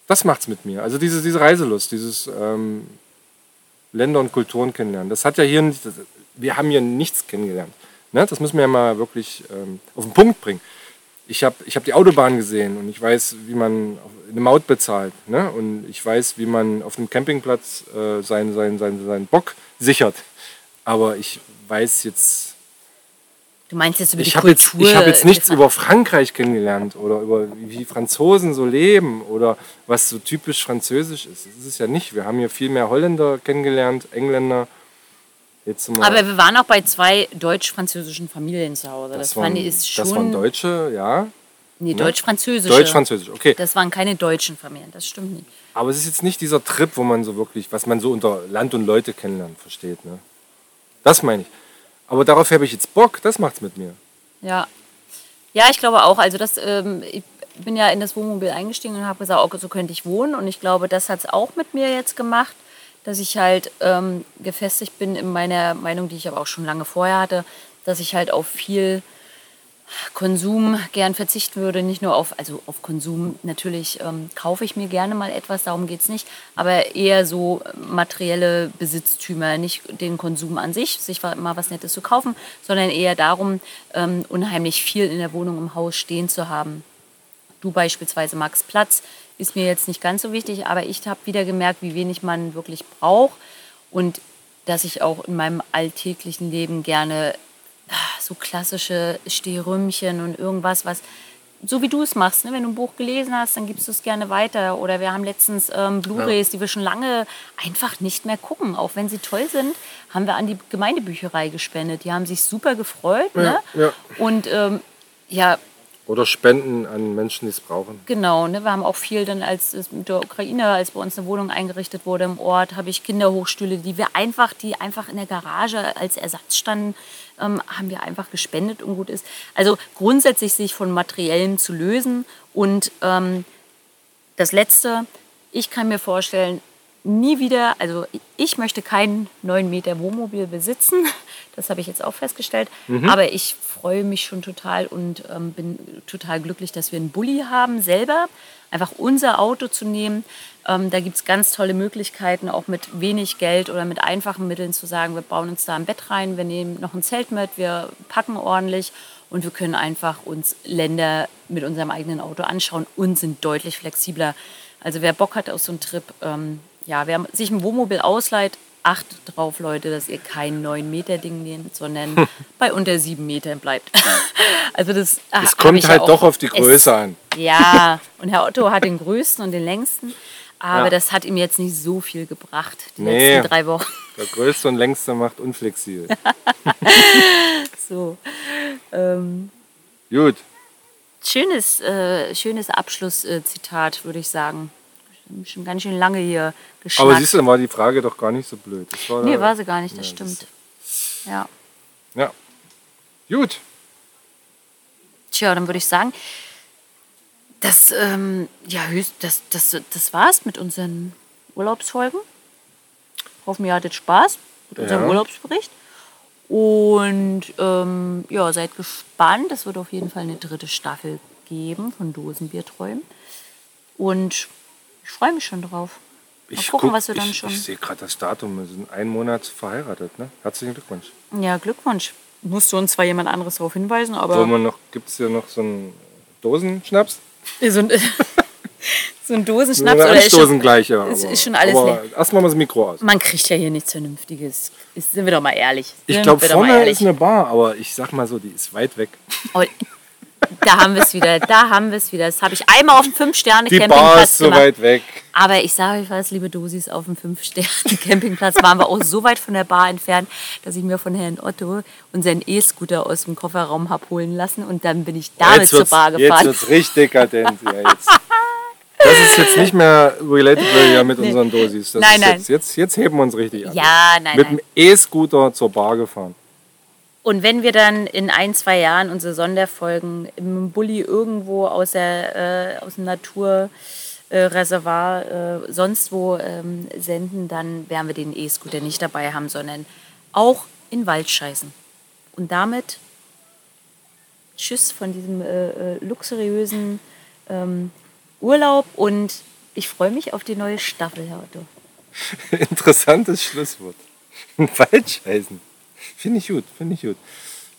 [SPEAKER 2] Das macht's mit mir. Also diese, diese Reiselust, dieses ähm, Länder und Kulturen kennenlernen. Das hat ja hier wir haben hier nichts kennengelernt. Ne? Das müssen wir ja mal wirklich ähm, auf den Punkt bringen. Ich habe ich hab die Autobahn gesehen und ich weiß, wie man eine Maut bezahlt. Ne? Und ich weiß, wie man auf einem Campingplatz äh, seinen, seinen, seinen, seinen Bock sichert. Aber ich weiß jetzt
[SPEAKER 1] Du meinst jetzt über
[SPEAKER 2] ich
[SPEAKER 1] die
[SPEAKER 2] habe jetzt,
[SPEAKER 1] Kultur?
[SPEAKER 2] ich hab jetzt nichts über Frankreich kennengelernt oder über wie Franzosen so leben oder was so typisch französisch ist. Das ist es ja nicht. Wir haben hier viel mehr Holländer kennengelernt, Engländer.
[SPEAKER 1] Aber wir waren auch bei zwei deutsch-französischen Familien zu Hause. Das,
[SPEAKER 2] das,
[SPEAKER 1] fand
[SPEAKER 2] waren,
[SPEAKER 1] ich ist schon.
[SPEAKER 2] das waren Deutsche, ja.
[SPEAKER 1] Nee, deutsch-französische.
[SPEAKER 2] Deutsch-Französisch, okay.
[SPEAKER 1] Das waren keine deutschen Familien, das stimmt nicht.
[SPEAKER 2] Aber es ist jetzt nicht dieser Trip, wo man so wirklich, was man so unter Land und Leute kennenlernt, versteht. Ne? Das meine ich. Aber darauf habe ich jetzt Bock, das macht's mit mir.
[SPEAKER 1] Ja. Ja, ich glaube auch. Also das, ähm, ich bin ja in das Wohnmobil eingestiegen und habe gesagt, okay, so könnte ich wohnen. Und ich glaube, das hat es auch mit mir jetzt gemacht, dass ich halt ähm, gefestigt bin in meiner Meinung, die ich aber auch schon lange vorher hatte, dass ich halt auf viel Konsum gern verzichten würde, nicht nur auf, also auf Konsum, natürlich ähm, kaufe ich mir gerne mal etwas, darum geht es nicht, aber eher so materielle Besitztümer, nicht den Konsum an sich, sich mal was Nettes zu kaufen, sondern eher darum, ähm, unheimlich viel in der Wohnung im Haus stehen zu haben. Du beispielsweise magst Platz, ist mir jetzt nicht ganz so wichtig, aber ich habe wieder gemerkt, wie wenig man wirklich braucht und dass ich auch in meinem alltäglichen Leben gerne ah, so klassische Stehrümchen und irgendwas, was so wie du es machst, ne? wenn du ein Buch gelesen hast, dann gibst du es gerne weiter. Oder wir haben letztens ähm, Blu-rays, die wir schon lange einfach nicht mehr gucken. Auch wenn sie toll sind, haben wir an die Gemeindebücherei gespendet. Die haben sich super gefreut. Ne?
[SPEAKER 2] ja.
[SPEAKER 1] Und ähm, ja,
[SPEAKER 2] Oder Spenden an Menschen, die es brauchen.
[SPEAKER 1] Genau, ne? wir haben auch viel dann, als mit der Ukraine, als bei uns eine Wohnung eingerichtet wurde im Ort, habe ich Kinderhochstühle, die wir einfach, die einfach in der Garage als Ersatz standen, ähm, haben wir einfach gespendet und gut ist. Also grundsätzlich sich von Materiellem zu lösen und ähm, das Letzte, ich kann mir vorstellen, nie wieder, also ich möchte kein 9 Meter Wohnmobil besitzen, das habe ich jetzt auch festgestellt, aber ich freue mich schon total und ähm, bin total glücklich, dass wir einen Bulli haben selber, einfach unser Auto zu nehmen. Ähm, da gibt es ganz tolle Möglichkeiten, auch mit wenig Geld oder mit einfachen Mitteln zu sagen, wir bauen uns da ein Bett rein, wir nehmen noch ein Zelt mit, wir packen ordentlich und wir können einfach uns Länder mit unserem eigenen Auto anschauen und sind deutlich flexibler. Also wer Bock hat auf so einen Trip, ähm, ja, wer sich ein Wohnmobil ausleiht, achtet drauf, Leute, dass ihr kein 9-Meter-Ding nehmt, sondern bei unter 7 Metern bleibt. also das
[SPEAKER 2] Es kommt
[SPEAKER 1] ja
[SPEAKER 2] halt
[SPEAKER 1] auch-
[SPEAKER 2] doch auf die
[SPEAKER 1] es-
[SPEAKER 2] Größe an.
[SPEAKER 1] Ja, und Herr Otto hat den größten und den längsten, aber
[SPEAKER 2] Ja.
[SPEAKER 1] das hat ihm jetzt nicht so viel gebracht, die
[SPEAKER 2] Nee.
[SPEAKER 1] letzten drei Wochen.
[SPEAKER 2] Der größte und längste macht unflexibel.
[SPEAKER 1] So. Ähm,
[SPEAKER 2] Gut.
[SPEAKER 1] schönes, äh, schönes Abschlusszitat, würde ich sagen. Schon ganz schön lange hier geschnackt.
[SPEAKER 2] Aber siehst du, dann war die Frage doch gar nicht so blöd. Das war
[SPEAKER 1] nee,
[SPEAKER 2] da-
[SPEAKER 1] war sie gar nicht, das
[SPEAKER 2] Ja, das-
[SPEAKER 1] stimmt. Ja.
[SPEAKER 2] Ja. Gut.
[SPEAKER 1] Tja, dann würde ich sagen, das, ähm, ja, höchst, das, das, das war's mit unseren Urlaubsfolgen. Hoffen, ihr hattet Spaß mit unserem
[SPEAKER 2] Ja.
[SPEAKER 1] Urlaubsbericht. Und ähm, ja, seid gespannt. Es wird auf jeden Fall eine dritte Staffel geben von Dosenbierträumen. Und ich freue mich schon drauf. Mal
[SPEAKER 2] Ich
[SPEAKER 1] gucken,
[SPEAKER 2] guck-
[SPEAKER 1] was wir dann
[SPEAKER 2] ich,
[SPEAKER 1] schon.
[SPEAKER 2] Ich sehe gerade das Datum. Wir sind einen Monat verheiratet. Ne? Herzlichen Glückwunsch.
[SPEAKER 1] Ja, Glückwunsch. Musste uns zwar jemand anderes darauf hinweisen, aber.
[SPEAKER 2] Wollen wir noch, gibt es hier noch so einen Dosenschnaps?
[SPEAKER 1] So ein, so ein Dosenschnaps oder ist schon,
[SPEAKER 2] gleich, ja.
[SPEAKER 1] ist-
[SPEAKER 2] aber-
[SPEAKER 1] ist schon alles
[SPEAKER 2] aber Erstmal mal das Mikro aus.
[SPEAKER 1] Man kriegt ja hier nichts Vernünftiges. Ist, sind wir doch mal ehrlich.
[SPEAKER 2] Ich
[SPEAKER 1] Sind
[SPEAKER 2] glaube,
[SPEAKER 1] doch mal
[SPEAKER 2] vorne ist eine Bar, aber ich sag mal so, die ist weit weg.
[SPEAKER 1] Da haben wir es wieder. Da haben wir es wieder. Das habe ich einmal auf dem
[SPEAKER 2] Die Bar
[SPEAKER 1] Fünf-Sterne-Campingplatz
[SPEAKER 2] ist so
[SPEAKER 1] gemacht.
[SPEAKER 2] weit weg.
[SPEAKER 1] Aber ich sage euch was, liebe Dosis, auf dem Fünf-Sterne-Campingplatz waren wir auch so weit von der Bar entfernt, dass ich mir von Herrn Otto unseren E-Scooter aus dem Kofferraum habe holen lassen und dann bin ich damit
[SPEAKER 2] jetzt
[SPEAKER 1] zur Bar
[SPEAKER 2] jetzt
[SPEAKER 1] gefahren.
[SPEAKER 2] wird's richtig kadent. Ja, jetzt. Das ist jetzt nicht mehr relatable ja mit unseren Dosis. Das
[SPEAKER 1] Nein,
[SPEAKER 2] ist
[SPEAKER 1] nein.
[SPEAKER 2] Jetzt, jetzt, jetzt heben wir uns richtig ab.
[SPEAKER 1] Ja, nein,
[SPEAKER 2] Mit dem E-Scooter zur Bar gefahren.
[SPEAKER 1] Und wenn wir dann in ein, zwei Jahren unsere Sonderfolgen im Bulli irgendwo aus, der, äh, aus dem Naturreservoir äh, äh, sonst wo ähm, senden, dann werden wir den E-Scooter nicht dabei haben, sondern auch in Waldscheißen. Und damit Tschüss von diesem äh, äh, luxuriösen ähm, Urlaub und ich freue mich auf die neue Staffel, Herr Otto.
[SPEAKER 2] Interessantes Schlusswort. Waldscheißen. Finde ich gut, finde ich gut.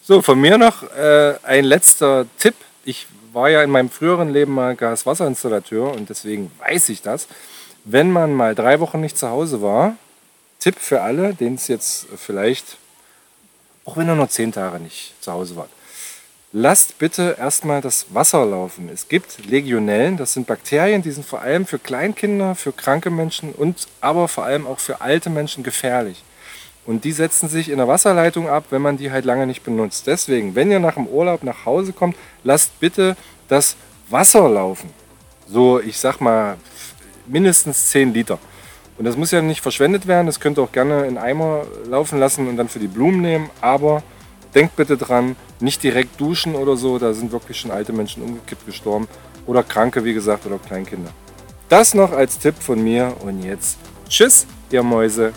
[SPEAKER 2] So, von mir noch äh, ein letzter Tipp. Ich war ja in meinem früheren Leben mal Gaswasserinstallateur und deswegen weiß ich das. Wenn man mal drei Wochen nicht zu Hause war, Tipp für alle, denen es jetzt vielleicht, auch wenn ihr nur zehn Tage nicht zu Hause wart, lasst bitte erstmal das Wasser laufen. Es gibt Legionellen, das sind Bakterien, die sind vor allem für Kleinkinder, für kranke Menschen und aber vor allem auch für alte Menschen gefährlich. Und die setzen sich in der Wasserleitung ab, wenn man die halt lange nicht benutzt. Deswegen, wenn ihr nach dem Urlaub nach Hause kommt, lasst bitte das Wasser laufen. So, ich sag mal, mindestens 10 Liter. Und das muss ja nicht verschwendet werden, das könnt ihr auch gerne in Eimer laufen lassen und dann für die Blumen nehmen. Aber denkt bitte dran, nicht direkt duschen oder so, da sind wirklich schon alte Menschen umgekippt gestorben. Oder Kranke, wie gesagt, oder Kleinkinder. Das noch als Tipp von mir und jetzt tschüss, ihr Mäuse.